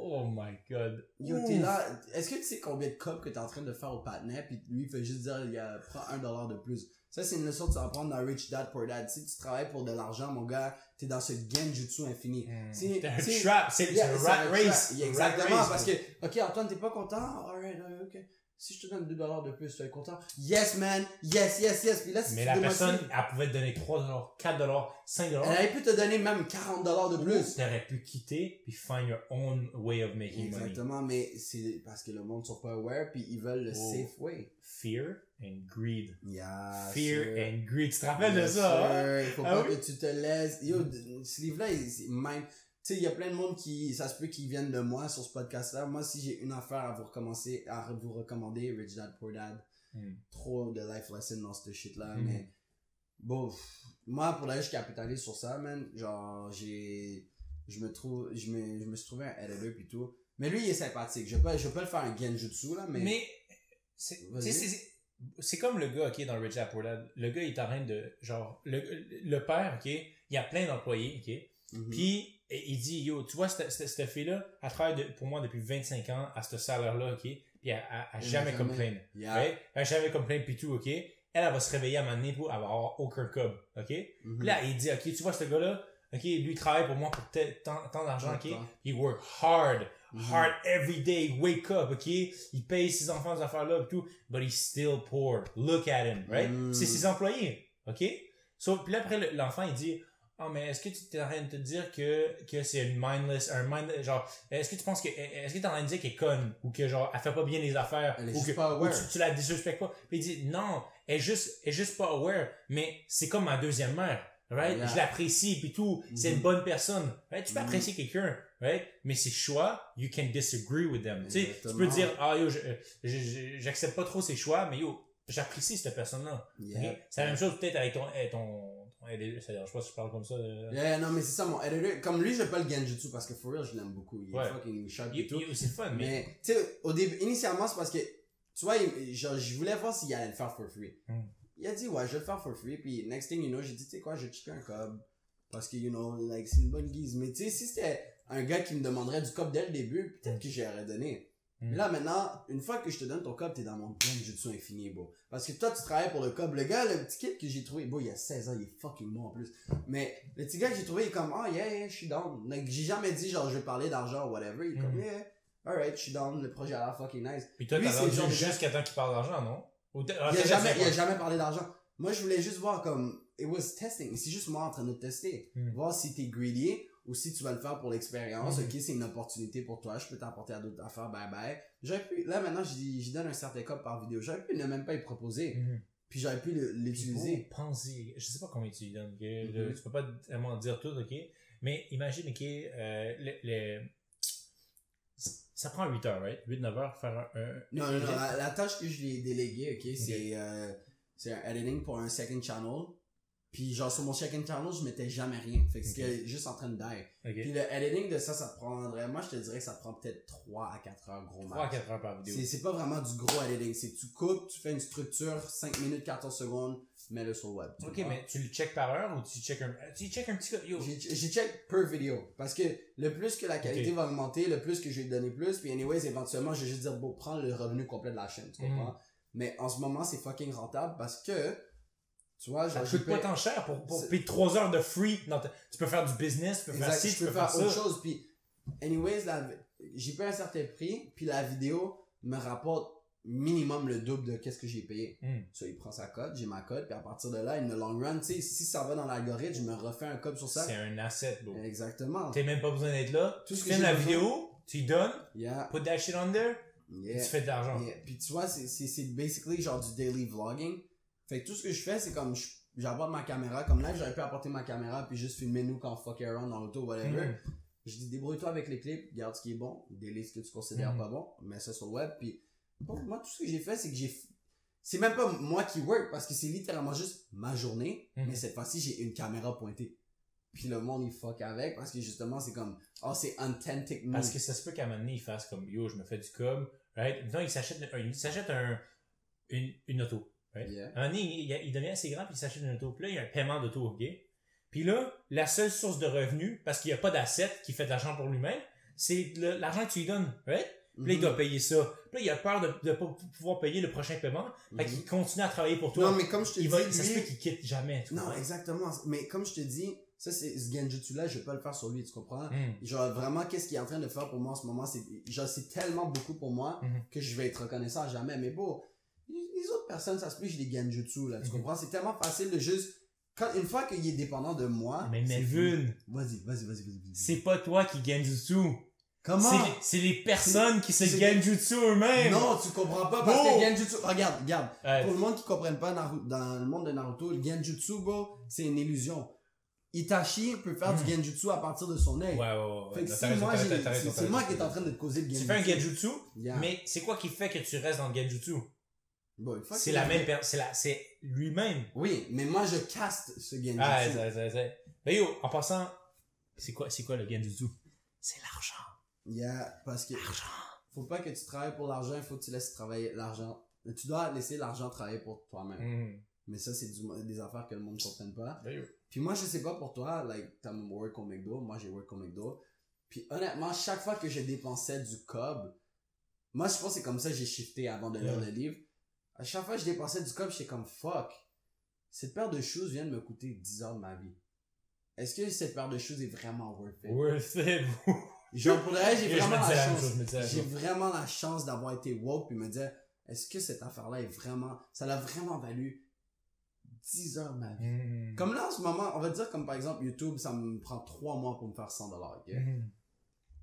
Oh my god. Yo, t'es là. Est-ce que tu sais combien de copes que t'es en train de faire au patinet, puis lui, il fait juste dire, il y a, prends 1$ de plus. Ça, c'est une leçon que tu vas apprendre dans Rich Dad Poor Dad. Si tu travailles pour de l'argent, mon gars, t'es dans ce genjutsu infini. C'est- C'est un trap, c'est Yeah, un rat un race. Yeah, Un exactement, rat race, parce que, ok, Antoine, t'es pas content? Alright, alright, ok. Si je te donne 2 dollars de plus, tu es content? Yes, man! Yes, yes, yes! Puis là, si Mais tu la personne, elle pouvait te donner 3 dollars, 4 dollars, 5 dollars. elle aurait pu te donner même 40 dollars de plus. T'aurais pu quitter puis find your own way of making money. Exactement, mais c'est parce que le monde sont pas aware, puis ils veulent le Oh. safe way. Fear and greed. Yeah, Fear sir. and greed. Tu te rappelles de Yes, ça, hein? sir. Il faut Ah pas oui? que tu te laisses. Yo, ce livre-là, il- c'est même. Tu sais, il y a plein de monde qui, ça se peut qu'ils viennent de moi sur ce podcast-là. Moi, si j'ai une affaire à vous recommencer, à vous recommander, Rich Dad Poor Dad, Mm. trop de life lesson dans ce shit-là, Mhm. mais bon, moi, pour d'ailleurs, je capitalise sur ça, man. Genre, j'ai, je me trouve, je me, je me suis trouvé un editor pis tout. Mais lui, il est sympathique. Je peux, je peux le faire un genjutsu, là, mais. Mais, c'est, c'est- comme le gars, ok, dans Rich Dad Poor Dad. Le gars, il est en train de, genre, le, le père, ok, il y a plein d'employés, ok, Mhm. Puis et il dit yo, tu vois cette, cette, cette fille-là, elle travaille de- pour moi depuis 25 ans à ce salaire-là, ok? Puis elle, elle, elle a Elle jamais n'a complain. Yeah. right? Elle jamais complain puis tout, ok? Elle, elle va se réveiller à moment donné pour avoir aucun cob, ok? Puis là, il dit ok, tu vois ce gars-là, ok, lui il travaille pour moi pour tant, tant d'argent, ok? Il work hard, Mhm. hard every day, wake up, ok? Il paye ses enfants ces affaires-là et tout, but he's still poor. Look at him, right? Mm. C'est ses employés, ok? So, puis là après le- l'enfant il dit ah, mais est-ce que tu es en train de te dire que, que c'est une mindless, un mind, genre, est-ce que tu penses que, est-ce que tu es en train de dire qu'elle est conne, ou que, genre, elle fait pas bien les affaires, Elle est ou juste que, pas ou tu, tu la disrespectes pas? Puis il dit, non, elle est juste, elle est juste pas aware, mais c'est comme ma deuxième mère, right? Yeah. Je l'apprécie, puis tout, c'est une bonne personne, right? Tu peux Mhm. apprécier quelqu'un, right? Mais ses choix, you can disagree with them. Tu sais, tu peux dire, ah, yo, je- je- j'accepte pas trop ses choix, mais yo, j'apprécie cette personne-là. Yeah. C'est la même chose peut-être avec ton, eh, ton LD, ça dérange pas si je parle comme ça. euh. Yeah, non, mais c'est ça, mon editor. Comme lui, je pas le genjutsu parce que for real, je l'aime beaucoup. Il est Ouais. fucking sharp et tout. C'est fun, mais. Mais, tu sais, au début, initialement, c'est parce que, tu vois, il- genre, je voulais voir s'il allait le faire for free. Hmm. Il a dit, ouais, je vais le faire for free. Puis, next thing you know, j'ai dit, tu sais quoi, je vais checker un cob. Parce que, you know, like, c'est une bonne guise. Mais, tu sais, si c'était un gars qui me demanderait du cob dès le début, peut-être Hmm. que j'aurais donné. Hmm. Mais là, maintenant, une fois que je te donne ton cob, t'es dans mon genjutsu infini, bro. Parce que toi, tu travailles pour le cob. Le gars, le petit kid que j'ai trouvé, bon, il a 16 ans, il est fucking bon en plus. Mais le petit gars que j'ai trouvé, il est comme, ah, yeah, yeah, je suis down. Like, j'ai jamais dit, genre, je vais parler d'argent ou whatever. Il est comme, Mhm. yeah, alright, je suis down, le projet a l'air fucking nice. Puis toi, t'as rendu jusqu'à temps qu'il parle d'argent, non? Ou ah, Il a t'as jamais, il a jamais parlé d'argent. Moi, je voulais juste voir comme, it was testing. C'est juste moi en train de te tester. Mhm. Voir si t'es greedy ou si tu vas le faire pour l'expérience. Mhm. Ok, c'est une opportunité pour toi. Je peux t'apporter à d'autres affaires. Bye bye. J'aurais pu, là maintenant, j'y donne un certain code par vidéo. J'aurais pu ne même pas y proposer. Mhm. Puis j'aurais pu l'utiliser. pensez, je sais pas combien tu lui donnes, ok? Mhm. Le- tu peux pas vraiment dire tout, ok? Mais imagine, ok, euh, le, le- ça prend 8 heures, right? 8-9 heures faire un, Non, non, non. La, la tâche que je lui ai déléguée, ok, c'est euh, c'est un editing pour un second channel. Puis genre sur mon second channel, je mettais jamais rien. Fait que c'était juste en train de die. Puis le editing de ça, ça prendrait, moi je te dirais que ça prend peut-être 3 à 4 heures gros 3 à max. 4 heures par vidéo. C'est c'est pas vraiment du gros editing, c'est tu coupes, tu fais une structure, 5 minutes, 14 secondes, mets-le sur le web. Ok, comprends? mais tu le check par heure ou tu check un, tu check un petit, yo, J'ai check per vidéo. Parce que le plus que la qualité va augmenter, le plus que je vais donner plus. Puis anyways, éventuellement, je vais juste dire, bon, prends le revenu complet de la chaîne. Tu comprends? Mhm. Mais en ce moment, c'est fucking rentable parce que, tu vois, ça coûte pas tant cher pour, pour payer 3 heures de free. dans ta- tu peux faire du business, tu peux faire ci, tu peux peux faire faire autre ça. chose. Puis, anyways, la- j'ai payé un certain prix, puis la vidéo me rapporte minimum le double de qu'est-ce que j'ai payé. Hmm. Ça, il prend sa cote, j'ai ma cote, puis à partir de là, in the long run, tu sais, si ça va dans l'algorithme, je me refais un code sur ça. C'est un asset, bro. Exactement. T'as même pas besoin d'être là. Tout ce tu que filmes la besoin- vidéo, tu y donnes, Yeah, put that shit on there, yeah. tu fais de l'argent. Yeah. Puis tu vois, c'est basically genre du daily vlogging. Fait que tout ce que je fais, c'est comme, j'apporte ma caméra, comme là, j'aurais pu apporter ma caméra puis juste filmer nous quand on fuck around dans l'auto, whatever. Mhm. Je dis, débrouille-toi avec les clips, garde ce qui est bon, délite ce que tu considères Mhm. pas bon, mets ça sur le web, puis bon, moi, tout ce que j'ai fait, c'est que j'ai, c'est même pas moi qui work, parce que c'est littéralement juste ma journée, Mhm. mais cette fois-ci, j'ai une caméra pointée. Puis le monde, il fuck avec, parce que justement, c'est comme, oh, c'est authentic me. Parce que ça se peut qu'à un moment donné, il fasse comme yo, je me fais du cob, right? Maintenant, il s'achète un, il s'achète un, une, une auto, right? Yeah. À un il, il devient assez grand puis il s'achète une auto. Puis là, il y a un paiement d'auto, ok? Puis là, la seule source de revenus, parce qu'il n'y a pas d'asset qui fait de l'argent pour lui-même, c'est l'argent que tu lui donnes, right? Puis là, il doit payer ça. Puis là, il a peur de ne pas pouvoir payer le prochain paiement. Fait qu'il continue à travailler pour toi. Non, mais comme je te il dis, va, ça se peut qu'il quitte jamais. Non, exactement. Mais comme je te dis, ça, c'est ce genjutsu-là, je vais pas le faire sur lui, tu comprends? Hmm. Genre, vraiment, qu'est-ce qu'il est en train de faire pour moi en ce moment, c'est, genre, c'est tellement beaucoup pour moi Mhm. que je vais être reconnaissant à jamais. Mais bon, les les autres personnes, ça se peut que j'ai des genjutsu, là, tu Mhm. comprends? C'est tellement facile de juste, quand, une fois qu'il est dépendant de moi. Mais Melvin. Vas-y, vas-y, vas-y, vas-y. vas-y. c'est pas toi qui genjutsu. Comment? C'est- les personnes qui se c'est- genjutsu eux-mêmes. Non, tu comprends pas parce Bro! que genjutsu, regarde, regarde. Ouais. Pour le monde qui comprenne pas Naru- dans le monde de Naruto, le genjutsu, bro, c'est une illusion. Itachi peut faire Mm. du genjutsu à partir de son œil. Ouais, ouais, ouais. Fait que si moi, c'est moi qui est en train de te causer le Tu genjutsu. fais un genjutsu, Yeah. mais c'est quoi qui fait que tu restes dans le genjutsu? Bon, C'est la même personne, c'est lui-même. Oui, mais moi, je caste ce genjutsu. Ah, c'est, c'est, c'est. Ben yo, en passant, c'est quoi, c'est quoi le genjutsu? C'est l'argent. Yeah, parce que L'argent. faut pas que tu travailles pour l'argent, il faut que tu laisses travailler l'argent. Tu dois laisser l'argent travailler pour toi-même. Mm. Mais ça, c'est des affaires que le monde ne comprenne pas. Ben yo. Puis moi, je sais pas pour toi, like, t'as work au McDo, moi j'ai work au McDo. Puis honnêtement, chaque fois que je dépensais du cob, moi je pense que c'est comme ça que j'ai shifté avant de lire le livre. À chaque fois que je dépensais du cob, j'étais comme fuck. Cette paire de shoes vient de me coûter 10 heures de ma vie. Est-ce que cette paire de shoes est vraiment worth it? Worth it. Genre pour le reste, j'ai vraiment la chance. J'ai vraiment la chance d'avoir été woke puis me dire est-ce que cette affaire-là est vraiment. Ça l'a vraiment valu 10 heures de ma vie? Mm. Comme là en ce moment, on va dire comme par exemple YouTube, ça me prend 3 mois pour me faire 100 dollars. Mm.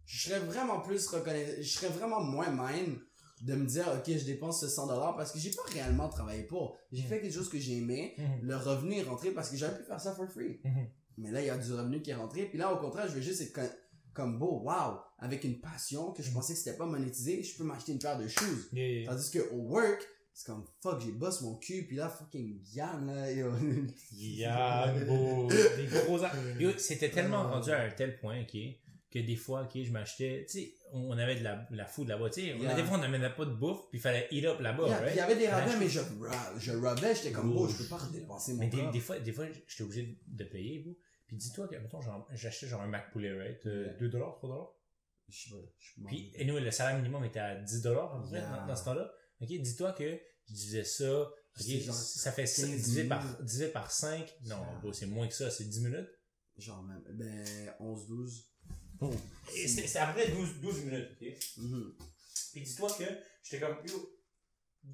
Je serais vraiment plus reconnaissant, je serais vraiment moins mine de me dire ok je dépense ce 100 dollars parce que j'ai pas réellement travaillé pour. J'ai Mm. fait quelque chose que j'ai aimé, Mm. le revenu est rentré parce que j'aurais pu faire ça for free. Mhm. Mais là il y a du revenu qui est rentré, puis là au contraire je veux juste être co- comme beau, wow, avec une passion que je Mm. pensais que c'était pas monétisé, je peux m'acheter une paire de shoes. Yeah, yeah. Tandis que au work, c'est comme fuck, j'ai bossé mon cul, puis là fucking Yann là, yo. Yeah, bro. Des gros c'était tellement Euh. rendu à un tel point, ok, que des fois, ok, je m'achetais, tu sais, on avait de la, la food là-bas, tu sais, on Yeah. a des fois, on n'amenait pas de bouffe, puis il fallait eat up là-bas, Yeah, il y avait des rabais, mais je, je rabais, j'étais comme Oh. je peux pas redépenser mon Mais des, fois, des fois, j'étais obligé de payer, bro. Puis dis-toi que, mettons, j'achetais genre un Mac poulet, right? Euh, Yeah. 2 dollars, 3 dollars? Je sais pas, je Puis, rappelle. anyway, le salaire minimum était à 10 dollars, dans, dans ce temps-là. Ok, dis-toi que je disais ça, genre ça fait 15 divisé par, divisé par 5. Non, c'est moins que ça, c'est 10 minutes. Genre même, ben 11, 12. Et c'est après 12, 12 minutes, ok? Mhm. Puis dis-toi que j'étais comme, yo,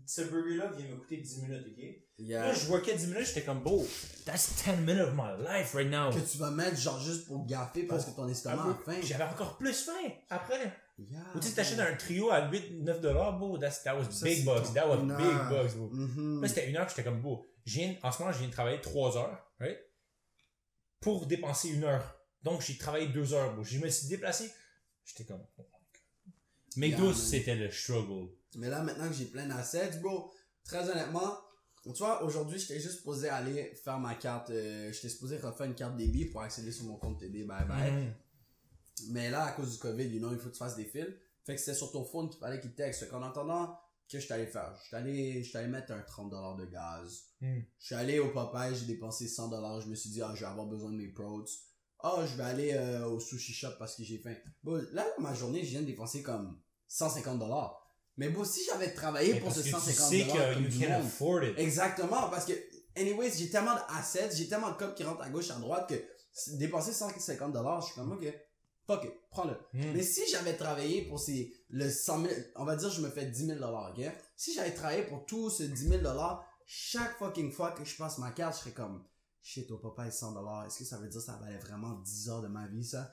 ce burger-là vient me coûter 10 minutes, ok? Yeah. Là, je workais 10 minutes, j'étais comme, bro, that's 10 minutes of my life right now. Que tu vas mettre genre juste pour gaffer parce que ton estomac a faim. J'avais encore plus faim après. Yeah. Ou tu sais, t'achètes un trio à 8, 9 dollars, bro, that's, that was Ça, big bucks, that was big bucks, bro. Mhm. Là, c'était une heure que j'étais comme, bro, en ce moment, je viens de travailler 3 heures, right? Pour dépenser une heure. Donc, j'ai travaillé 2 heures, bro. Je me suis déplacé, j'étais comme, oh my God. McDo, c'était le struggle. Mais là, maintenant que j'ai plein d'assets, bro, très honnêtement, tu vois, aujourd'hui, j'étais juste supposé aller faire ma carte, euh, j'étais supposé refaire une carte débit pour accéder sur mon compte TD, bye bye. Mhm. Mais là, à cause du COVID, you know, il faut que tu fasses des fils. Fait que c'était sur ton phone qu'il fallait qu'il texte. Fait qu'en attendant, que je t'allais faire? Je allé, je mettre un 30$ de gaz. Mm. Je suis allé au Popeye, j'ai dépensé 100$. Je me suis dit, ah, je vais avoir besoin de mes prods. Ah, je vais aller euh, au sushi shop parce que j'ai faim. Bon, là, ma journée, je viens de dépenser comme 150$. Mais bon, si j'avais travaillé Mais pour ce que 150$, tu sais que comme you du can monde, afford it. Exactement, parce que, anyways, j'ai tellement d'assets, j'ai tellement de cops qui rentrent à gauche, à droite, que dépenser 150 dollars, je suis comme, ok, fuck it, prends-le. Mm. Mais si j'avais travaillé pour ces, le 100 000, on va dire, je me fais 10 000 dollars, ok? Si j'avais travaillé pour tout ce 10 000 dollars, chaque fucking fois que je passe ma carte, je serais comme, shit, au papa, 100 dollars, est-ce que ça veut dire que ça valait vraiment 10 heures de ma vie, ça?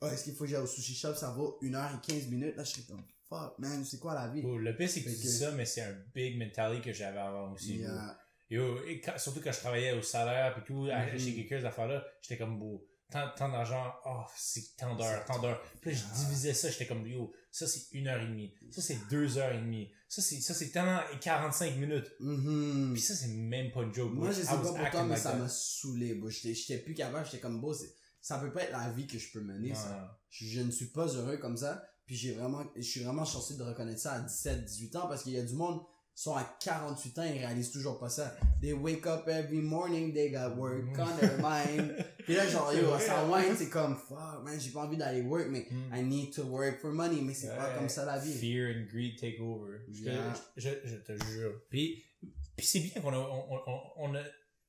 Ah, est-ce qu'il faut que j'aille au sushi shop, ça vaut 1 heure et 15 minutes? Là, je serais comme, fuck, man, c'est quoi la vie? Le pire, c'est que tu dis ça, mais c'est un big mentality que j'avais avant aussi. bro. Yeah. Yo, et quand- surtout quand je travaillais au salaire et tout, à- Mhm. chez quelqu'un, ces affaires-là, j'étais comme, beau, tant, tant d'argent, oh, c'est tant d'heures, tant d'heures. Puis là, je Ah. divisais ça, j'étais comme, yo, ça c'est une heure et demie, ça c'est deux heures et demie, ça c'est, ça c'est tellement 45 minutes. Mhm. Puis ça, c'est même pas une joke. Moi, je sais pas pour toi, mais ça m'a saoulé. J'étais, plus capable, j'étais comme, beau, ça peut pas être la vie que je peux mener, Non, ça. non. Je, je ne suis pas heureux comme ça. Puis j'ai vraiment, je suis vraiment chanceux de reconnaître ça à 17, 18 ans parce qu'il y a du monde, sont à 48 ans, ils réalisent toujours pas ça. They wake up every morning, they got work on their mind. Puis là, genre, yo, ça hein? wine, c'est comme, fuck, man, j'ai pas envie d'aller work, mais Mm. I need to work for money, mais c'est pas Ouais. comme ça la vie. Fear and greed take over. Je, te- je, te jure. Puis, puis c'est bien qu'on a, on, on, on a,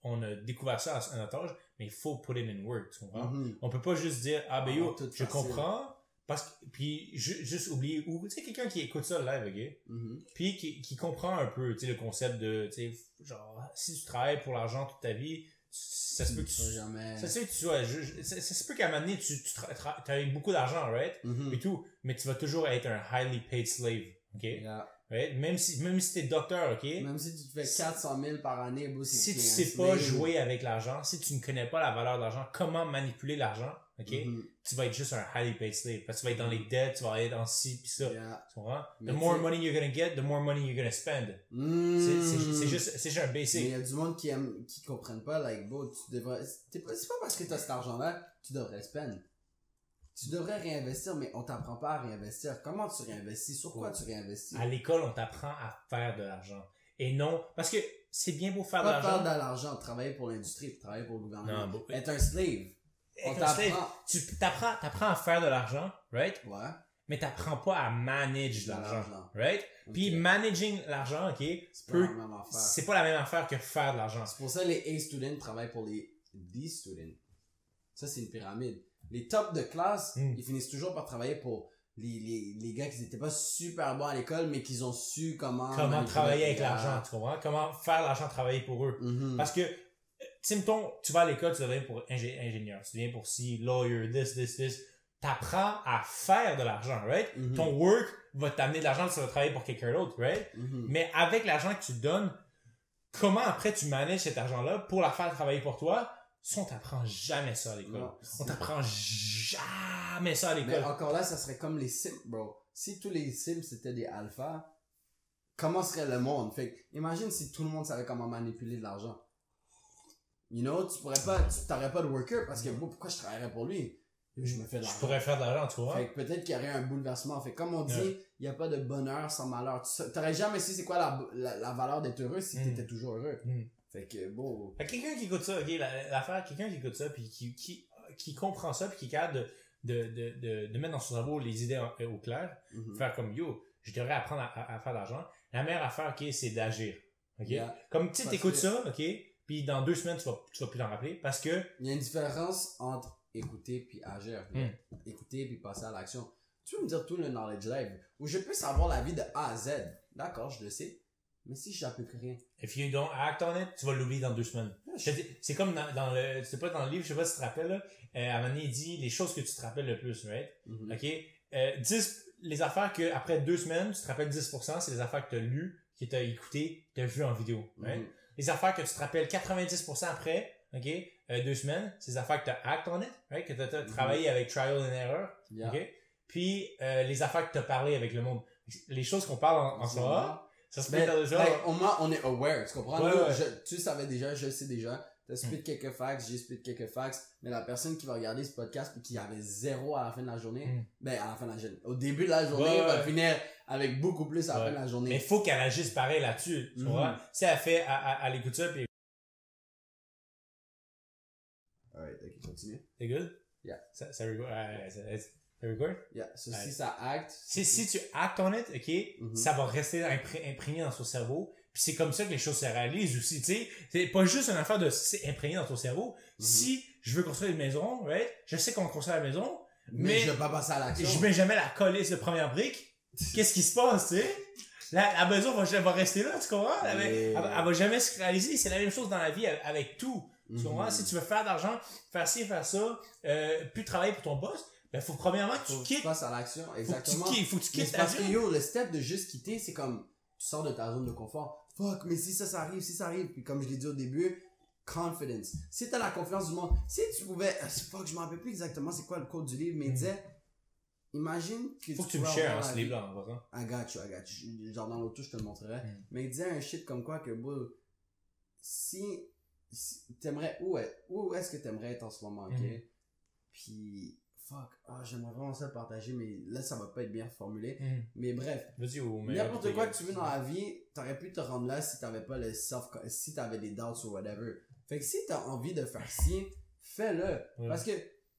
on a découvert ça à notre âge, mais il faut put it in work, tu comprends? Mhm. On peut pas juste dire, ah ben yo, je facile. comprends, parce que, puis ju- juste oublier, ou tu sais, quelqu'un qui écoute ça live, ok? Mhm. Puis qui, qui comprend un peu, tu sais, le concept de, tu sais, genre, si tu travailles pour l'argent toute ta vie, ça se peut que Tu jamais. Ça se peut que tu sois... Ça, ça se peut qu'à un moment donné, tu, tu tra- tra- as beaucoup d'argent, right? Mhm. Et tout, mais tu vas toujours être un highly paid slave, ok? Yeah. right? Même si, même si t'es docteur, ok? Même si tu te fais 400 000 par année, Si tu sais pas jouer avec l'argent, si tu ne connais pas la valeur de l'argent, comment manipuler l'argent, ok? Mhm. Tu vas être juste un highly paid slave. Parce que tu vas être dans les dettes, tu vas être dans ci pis ça. Yeah. Tu comprends? The more money you're gonna get, the more money you're gonna spend. Mm. C'est- juste, c'est juste un Mais il basic. y a du monde qui aime, qui comprennent pas, like, bro, tu devrais, c'est pas, parce que t'as cet argent-là, tu devrais spend. Tu devrais réinvestir, mais on t'apprend pas à réinvestir. Comment tu réinvestis? Sur quoi tu réinvestis? À l'école, on t'apprend à faire de l'argent. Et non, parce que c'est bien beau faire de Pas faire l'argent. de l'argent, travailler pour l'industrie, travailler pour le gouvernement. Non, Être un slave. On t'apprend. tu t'apprends, t'apprends à faire de l'argent, right? Ouais. Mais t'apprends pas à manage l'argent, right? Puis managing l'argent, ok, C'est pas peut, la même affaire. c'est pas la même affaire que faire de l'argent. C'est pour ça que les A students travaillent pour les D students. Ça, c'est une pyramide. Les tops de classe, Mm. ils finissent toujours par travailler pour les, les, les gars qui n'étaient pas super bons à l'école, mais qui ont su comment... Comment travailler avec l'argent, tu comprends? Comment faire l'argent travailler pour eux. Mhm. Parce que, euh, tu sais, mettons, tu vas à l'école, tu deviens pour ingé- ingénieur, tu deviens pour si, lawyer, this, this, this. T'apprends à faire de l'argent, right? Mhm. Ton work va t'amener de l'argent, tu vas travailler pour quelqu'un d'autre, right? Mhm. Mais avec l'argent que tu donnes, comment après tu manages cet argent-là pour la faire travailler pour toi? Ça, on t'apprend jamais ça à l'école. On t'apprend jamais ça à l'école. encore là, ça serait comme les Sims, bro. Si tous les Sims c'était des alphas, comment serait le monde? Fait imagine si tout le monde savait comment manipuler de l'argent. You know, tu pourrais pas, tu t'aurais pas de worker parce que, bro, pourquoi je travaillerais pour lui? Je me fais de Je l'argent. pourrais faire de l'argent, tu vois? Fait que peut-être qu'il y aurait un bouleversement. Fait que comme on dit, il Ouais. n'y a pas de bonheur sans malheur. Tu t'aurais jamais su c'est quoi la, la, la valeur d'être heureux si Mm. t'étais toujours heureux. Mm. Fait que, bon. Fait que quelqu'un qui écoute ça, ok, la- l'affaire, quelqu'un qui écoute ça, puis qui, qui, qui comprend ça, puis qui est capable de, de, de, de, de mettre dans son cerveau les idées en- au clair, mhm. faire comme yo, je devrais apprendre à, à- à faire de l'argent. La meilleure affaire, ok, c'est d'agir. Ok? Yeah. Comme tu que- ça, ok, puis dans deux semaines, tu vas, tu vas plus t'en rappeler parce que Il y a une différence entre écouter puis agir. Mm. Écouter puis passer à l'action. Tu peux me dire tout le knowledge live où je peux savoir la vie de A à Z? D'accord, je le sais. Mais si j'applique rien. if you don't act on it, tu vas l'oublier dans deux semaines. Dis- C'est comme dans, dans le, c'est pas dans le livre, je sais pas si tu te rappelles, là, euh, à un moment donné, il dit les choses que tu te rappelles le plus, right? Mhm. OK? Euh, 10, les affaires que, après deux semaines, tu te rappelles 10%, c'est les affaires que tu as lues, que tu as écoutées, que tu as vues en vidéo. right? Mhm. Les affaires que tu te rappelles 90% après, OK? Euh, deux semaines, c'est les affaires que tu as act on it, right? Que tu as Mhm. travaillé avec trial and error. Yeah. OK? Puis, euh, les affaires que tu as parlé avec le monde. Les choses qu'on parle en, moment, ça se peut dans déjà. like, au moins, on est aware, tu comprends? Ouais, Nous, ouais. je- tu savais déjà, je le sais déjà. T'as split quelques facts, j'ai split quelques facts, mais la personne qui va regarder ce podcast et qui avait zéro à la fin de la journée, Mm. ben, à la fin de la journée, au début de la journée, Ouais, va finir avec beaucoup plus à la Ouais. la journée. Mais il faut qu'elle agisse pareil là-dessus. Tu Mhm. vois? Si elle fait, elle, elle- elle écoute ça, puis Alright, ok, continue. c'est good? Yeah. Ça, ça record? Ouais, ça, ça record? Yeah, so Ouais. si ça acte. Si, si tu actes on it, ok, Mhm. ça va rester impré- imprégné dans ton cerveau. Puis c'est comme ça que les choses se réalisent aussi, tu sais. C'est pas juste une affaire de imprégné dans ton cerveau. Mhm. Si je veux construire une maison, right, je sais qu'on construit la maison, mais, mais je vais pas passer à l'action. je mets jamais la coller de première brique. Qu'est-ce qui se passe, tu sais? La, la maison va, va rester là, tu comprends? Elle, va- Mais- elle va- elle va jamais se réaliser. C'est la même chose dans la vie avec, tout. Tu Mhm. comprends? Si tu veux faire d'argent, faire ci, faire ça, euh, plus travailler pour ton boss, ben faut premièrement que Faut tu que tu quittes. passes à l'action, Faut que tu exactement. quittes, faut que tu quittes parce que yo, le step de juste quitter, c'est comme, tu sors de ta zone de confort. Fuck, mais si ça, ça arrive, si ça arrive. Puis comme je l'ai dit au début, confidence. Si t'as la confiance du monde, si tu pouvais, ah, fuck, je m'en rappelle plus exactement c'est quoi le code du livre, mais il Mhm. disait, imagine que Faut que tu me la ce livre-là, en passant. I got you, I got you. Genre dans l'auto, je te le montrerai. Mm. Mais il disait un shit comme quoi que, bro, si, si t'aimerais, où, est- où est-ce que t'aimerais être en ce moment, ok? Mhm. Puis, fuck, ah, j'aimerais vraiment ça le partager, mais là, ça va pas être bien formulé. Hmm. Mais bref, n'importe quoi gars. que tu veux dans la vie, t'aurais pu te rendre là si t'avais pas le self, si t'avais des doubts ou whatever. Fait que si t'as envie de faire ci, fais-le. Ouais. Parce que,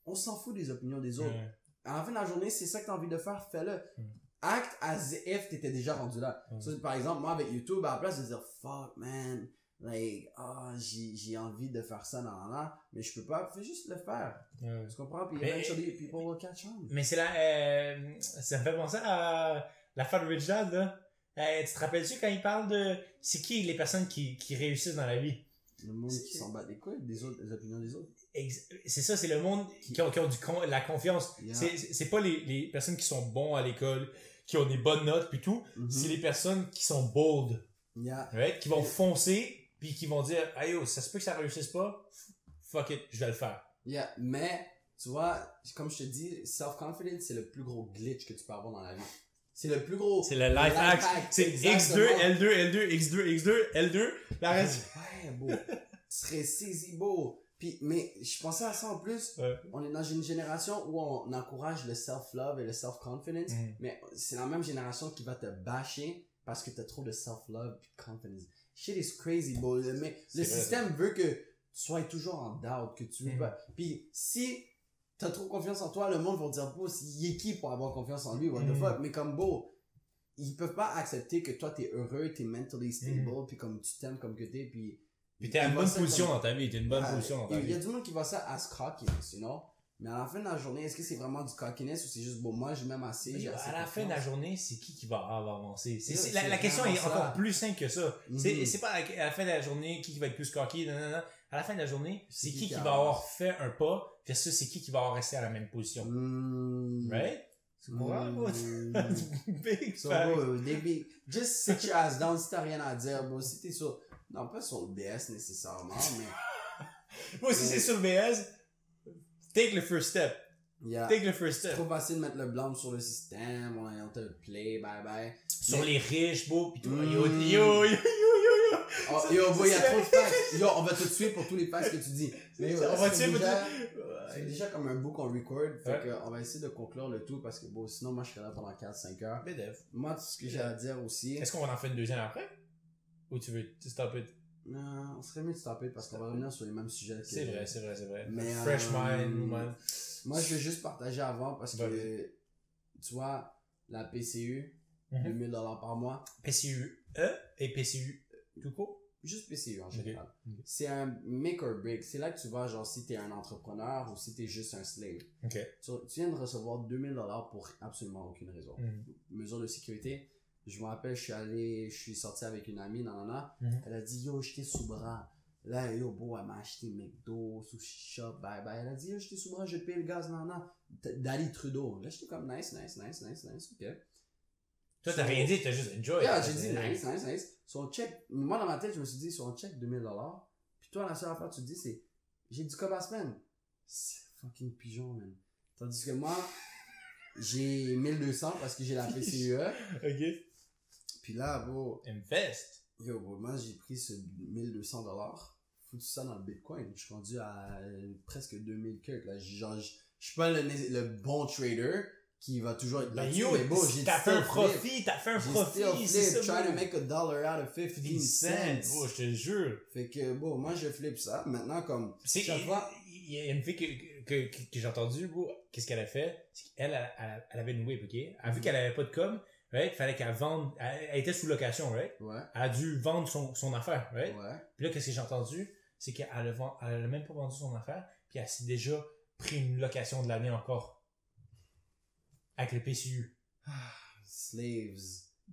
on s'en fout des opinions des autres. Ouais. À la fin de la journée, c'est ça que t'as envie de faire, fais-le. Mm. Act as if t'étais déjà rendu là. Mm. Ça, par exemple, moi avec YouTube, à la place de dire fuck man, like, ah, j'ai, j'ai envie de faire ça, nan, nan, mais je peux pas, fais juste le faire. Ouais. Tu comprends? Puis Mais- eventually, people will catch on. Mais c'est la, euh, ça me fait penser à la fin de Rich Dad, là. Euh, tu te rappelles-tu quand il parle de, c'est qui les personnes qui, qui réussissent dans la vie? Le monde qui s'en bat les couilles des autres, des opinions des autres. C'est ça, c'est le monde qui ont, qui ont du con- la confiance. Yeah. C'est- pas les, les personnes qui sont bons à l'école, qui ont des bonnes notes puis tout, Mhm. c'est les personnes qui sont bold, Yeah. right? Qui vont foncer puis qui vont dire, hey yo, ça se peut que ça réussisse pas, fuck it, je vais le faire. Yeah, mais tu vois, comme je te dis, self-confidence, c'est le plus gros glitch que tu peux avoir dans la vie. C'est le plus gros. C'est le life hack. C'est exactement. X2, L2, L2, X2, X2, L2. La reste. Ouais, beau. tu serais saisi beau. Puis, mais je pensais à ça en plus. Ouais. On est dans une génération où on encourage le self-love et le self-confidence. Mhm. Mais c'est la même génération qui va te bâcher parce que t'as trop de self-love et de confidence. Shit is crazy, bro. Le, mais le vrai, système veut que tu sois toujours en doubt, que tu veux Mhm. pas. Puis si t'as trop confiance en toi, le monde va dire, bro, il est qui pour avoir confiance en lui, what the Mhm. fuck? Mais comme, beau, ils peuvent pas accepter que toi t'es heureux, t'es mentally stable, Mhm. puis comme tu t'aimes comme que t'es, puis. Puis t'es à voient bonne ça position comme- dans ta vie, t'es une bonne ah, position dans ta Il y a vie. du monde qui voit ça as cockiness, you know? Mais à la fin de la journée, est-ce que c'est vraiment du cockiness ou c'est juste, bon, moi, assez, j'ai yo, assez à la fin de la journée, c'est qui qui va Yo, c'est- la, question est ça. encore plus simple que ça. C'est, Mhm. c'est pas à la, à fin de la journée qui va être plus coquille, non, non, non. À la fin de la journée, c'est qui qui, va avoir fait un pas, versus c'est qui qui va avoir resté à la même position. Mm. Right? Tu comprends? bro? Mm. Big So, bro, they be- just sit your ass down si t'as rien à dire, bro. Si t'es sur, non, pas sur le BS nécessairement, mais, Moi, si c'est sur le BS, take le first step. yeah. Take le first C'est step. trop facile de mettre le blâme sur le système, on, te le play, bye bye. Sur Mais- les riches, beau, pis tout. Mm. Yo, yo, yo, yo, yo. Oh, yo, il y a trop de facts. Yo, on va te tuer pour tous les facts que tu dis. Mais yo, On va tuer déjà, c'est déjà comme un bout qu'on record. Fait Ouais. va essayer de conclure le tout parce que bon, sinon moi je serais là pendant 4-5 heures. Mais Dev, Moi, tout ce que j'ai à dire aussi. Est-ce qu'on va en faire une deuxième après? Ou tu veux tu stop it? Non, on serait mieux de stopper parce qu'on va revenir sur les mêmes sujets. C'est vrai, c'est vrai, c'est vrai. Mais, Fresh euh, mind, man. Moi, je veux juste partager avant parce que, tu vois, la PCU, Mhm. 2000 dollars par mois, PCU E et PCU tout court? juste PCU en général. C'est un make or break. C'est là que tu vois, genre, si t'es un entrepreneur ou si t'es juste un slave. Ok. Tu, tu viens de recevoir 2000 dollars pour absolument aucune raison. Mhm. Mesure de sécurité. Je me rappelle, je suis allé, je suis sorti avec une amie, non. Mhm. Elle a dit, yo, j'étais sous bras. Là, yo, beau, elle m'a acheté McDo, sushi shop, bye bye. Elle a dit, yo, j'étais sous bras, je paye le gaz. D- Dali Trudeau. Là, j'étais comme, nice, nice, nice, nice, nice, ok. Toi, t'as rien dit, t'as juste enjoy. Yeah, j'ai dit, nice, nice, nice. Sur un check, moi, dans ma tête, je me suis dit, sur un check 2000 dollars. Puis toi, la seule affaire que tu te dis, c'est, j'ai du cob à semaine? C'est fucking pigeon, man. Tandis que moi, j'ai 1200 parce que j'ai la PCUE. Ok. Puis là, bro, Invest. yo, bro, moi, j'ai pris ce 1200 dollars. Foutu ça dans le Bitcoin. Je suis rendu à presque 2000 quelques, là. Genre, je je suis pas le, le bon trader qui va toujours être Ben là-dessus, yo, mais bon, j'ai t'as fait un profit, t'as fait un profit, c'est ça. try to make a dollar out of 15 50 cents. Oh, je te jure. Fait que, bon, moi, je flippe ça. Maintenant, comme, chaque fois, il y a une fille que, que, que, que j'ai entendue, bro, qu'est-ce qu'elle a fait? Elle, elle, elle avait une whip, ok? Elle a vu Mhm. qu'elle avait pas de com, right? Fallait qu'elle vende, elle, elle était sous location, right? ouais, Elle a dû vendre son, son affaire, right? ouais. Puis là, qu'est-ce que j'ai entendu? C'est qu'elle a, elle a même pas vendu son affaire, puis elle s'est déjà pris une location de l'année encore. Avec le PCU. Slaves.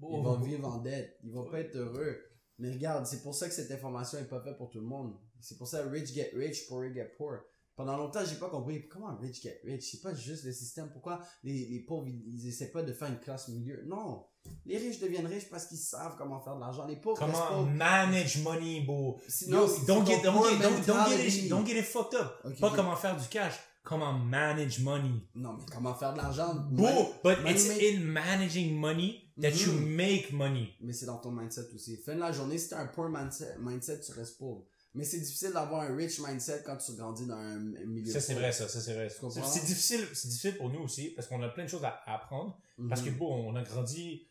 Oh. Ils vont vivre en dette. Ils vont pas être heureux. Mais regarde, c'est pour ça que cette information est pas faite pour tout le monde. C'est pour ça rich get rich, poor get poor. Pendant longtemps, j'ai pas compris comment rich get rich. C'est pas juste le système. Pourquoi les, les pauvres, ils, ils essaient pas de faire une classe milieu? Non. Les riches deviennent riches parce qu'ils savent comment faire de l'argent. Les pauvres Comment pauvres. manage money, bro? Sinon, Yo, c'est don't get, don't get, don't, don't get mentality. it, don't get it fucked up. Pas comment faire du cash, comment manage money. Non, mais comment faire de l'argent? Bro, but money it's make- in managing money that you Mhm. make money. Mais c'est dans ton mindset aussi. Fin de la journée, si t'as un poor mindset, mindset, tu restes pauvre. Mais c'est difficile d'avoir un rich mindset quand tu grandis dans un milieu. Ça, c'est vrai, ça, ça, c'est vrai. C'est difficile, c'est difficile pour nous aussi, parce qu'on a plein de choses à, apprendre. Mhm. Parce que, bon, on a grandi,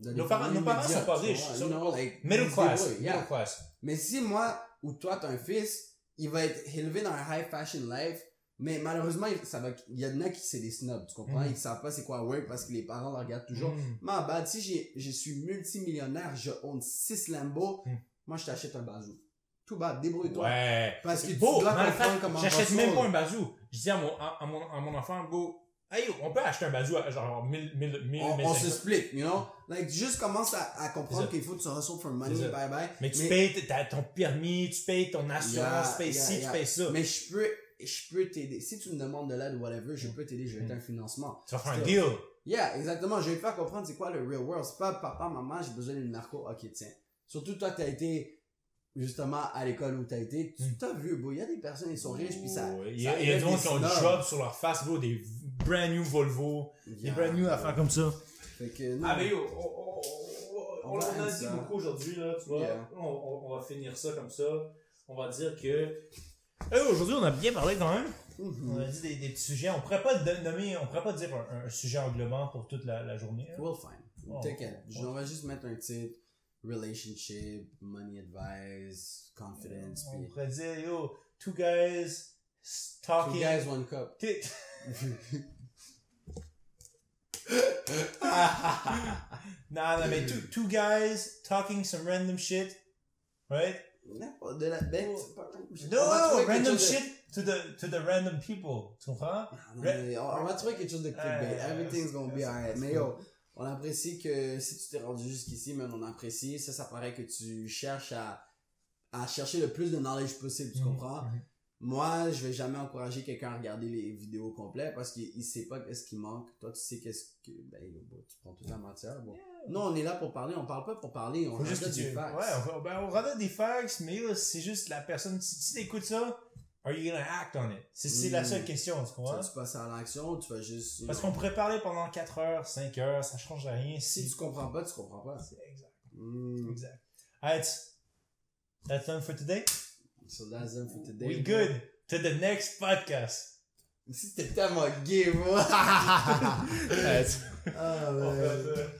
nos des parents, nos parents sont pas riches. sont like, middle class, débrouillent, yeah. middle class. Mais si moi ou toi t'as un fils, il va être élevé dans un high fashion life, mais malheureusement il, ça va, il y en a qui c'est des snobs, tu comprends? Mhm. Ils savent pas c'est quoi work parce que les parents le regardent toujours. Mm. Ma bad, si j'ai, je suis multimillionnaire, je own 6 Lambo, Mhm. moi je t'achète un bazou. Tout bas, débrouille-toi. Ouais. Parce que tu Beau, dois matter of comprendre comment j'achète même pas un bazou. Je dis à mon, à, mon, à mon enfant, beau, hey, on peut acheter un bazou à genre 1000, 1000, 1000, on, on 1500. se split, you know? Like, juste commence à, à comprendre qu'il faut que tu hustle for money, bye bye. Mais tu payes ton permis, tu payes ton assurance, tu payes ci, tu payes ça. Mais je peux, je peux t'aider. Si tu me demandes de l'aide ou whatever, je peux t'aider, je vais Mm. t'aider un financement. Tu vas faire un deal. Yeah, exactement. Je vais te faire comprendre c'est quoi le real world. C'est pas papa, maman, j'ai besoin d'une narco. Ok, tiens. Surtout toi, t'as été justement à l'école où t'as été. Tu Mm. t'as vu, bro. Il y a des personnes, ils sont riches, puis ça. Ouais, Il y a, des gens des qui ont du job sur leur face, bro, des brand new Volvo, des brand new affaires comme ça. Fait que, non. Ah, mais yo, on, on, on, On on va en a dit ça. beaucoup aujourd'hui, là, tu vois. Yeah. On, on- on va finir ça comme ça. On va dire que. Eh, aujourd'hui, on a bien parlé quand même. Mhm. On a dit des, des petits sujets. On pourrait pas nommer, on pourrait pas dire un, un sujet englobant pour toute la, la journée. hein. We'll find. Oh, T'inquiète. On va juste mettre un titre. Relationship, money advice, confidence, On pourrait dire, yo, two guys talking. Two guys, one cup. T- nah, nah, mais two, two guys talking some random shit, right? De la bête. Oh. c'est pas random shit. No, On va trouver quelque random de- shit to the to the random people. Tu comprends? Non, mais on, on va trouver quelque chose de clickbait. Euh, Everything's gonna be alright. Mais yo, on apprécie que si tu t'es rendu jusqu'ici, man, on apprécie. Ça, ça paraît que tu cherches à, à chercher le plus de knowledge possible, tu Mhm, comprends? mhm. Moi, je vais jamais encourager quelqu'un à regarder les vidéos complètes parce qu'il il sait pas qu'est-ce qui manque. Toi, tu sais qu'est-ce que, ben, tu prends toute la matière, bon. Non, on est là pour parler, on parle pas pour parler, on rajoute tu. des facts. Ouais, on, ben, on rajoute des facts, mais là, c'est juste la personne. Si, si t'écoutes ça, are you gonna act on it? C'est c'est la Mm. seule question, tu Tu vas tu passes à l'action tu vas juste. Parce qu'on pourrait parler pendant 4 heures, 5 heures, ça change rien. si Si tu comprends pas, tu comprends pas. C'est exact. Mm. Exact. Alright. That's done for today? So that's it for today. We bro. good to the next podcast. Si t'es tellement gay, moi. Alright. On man.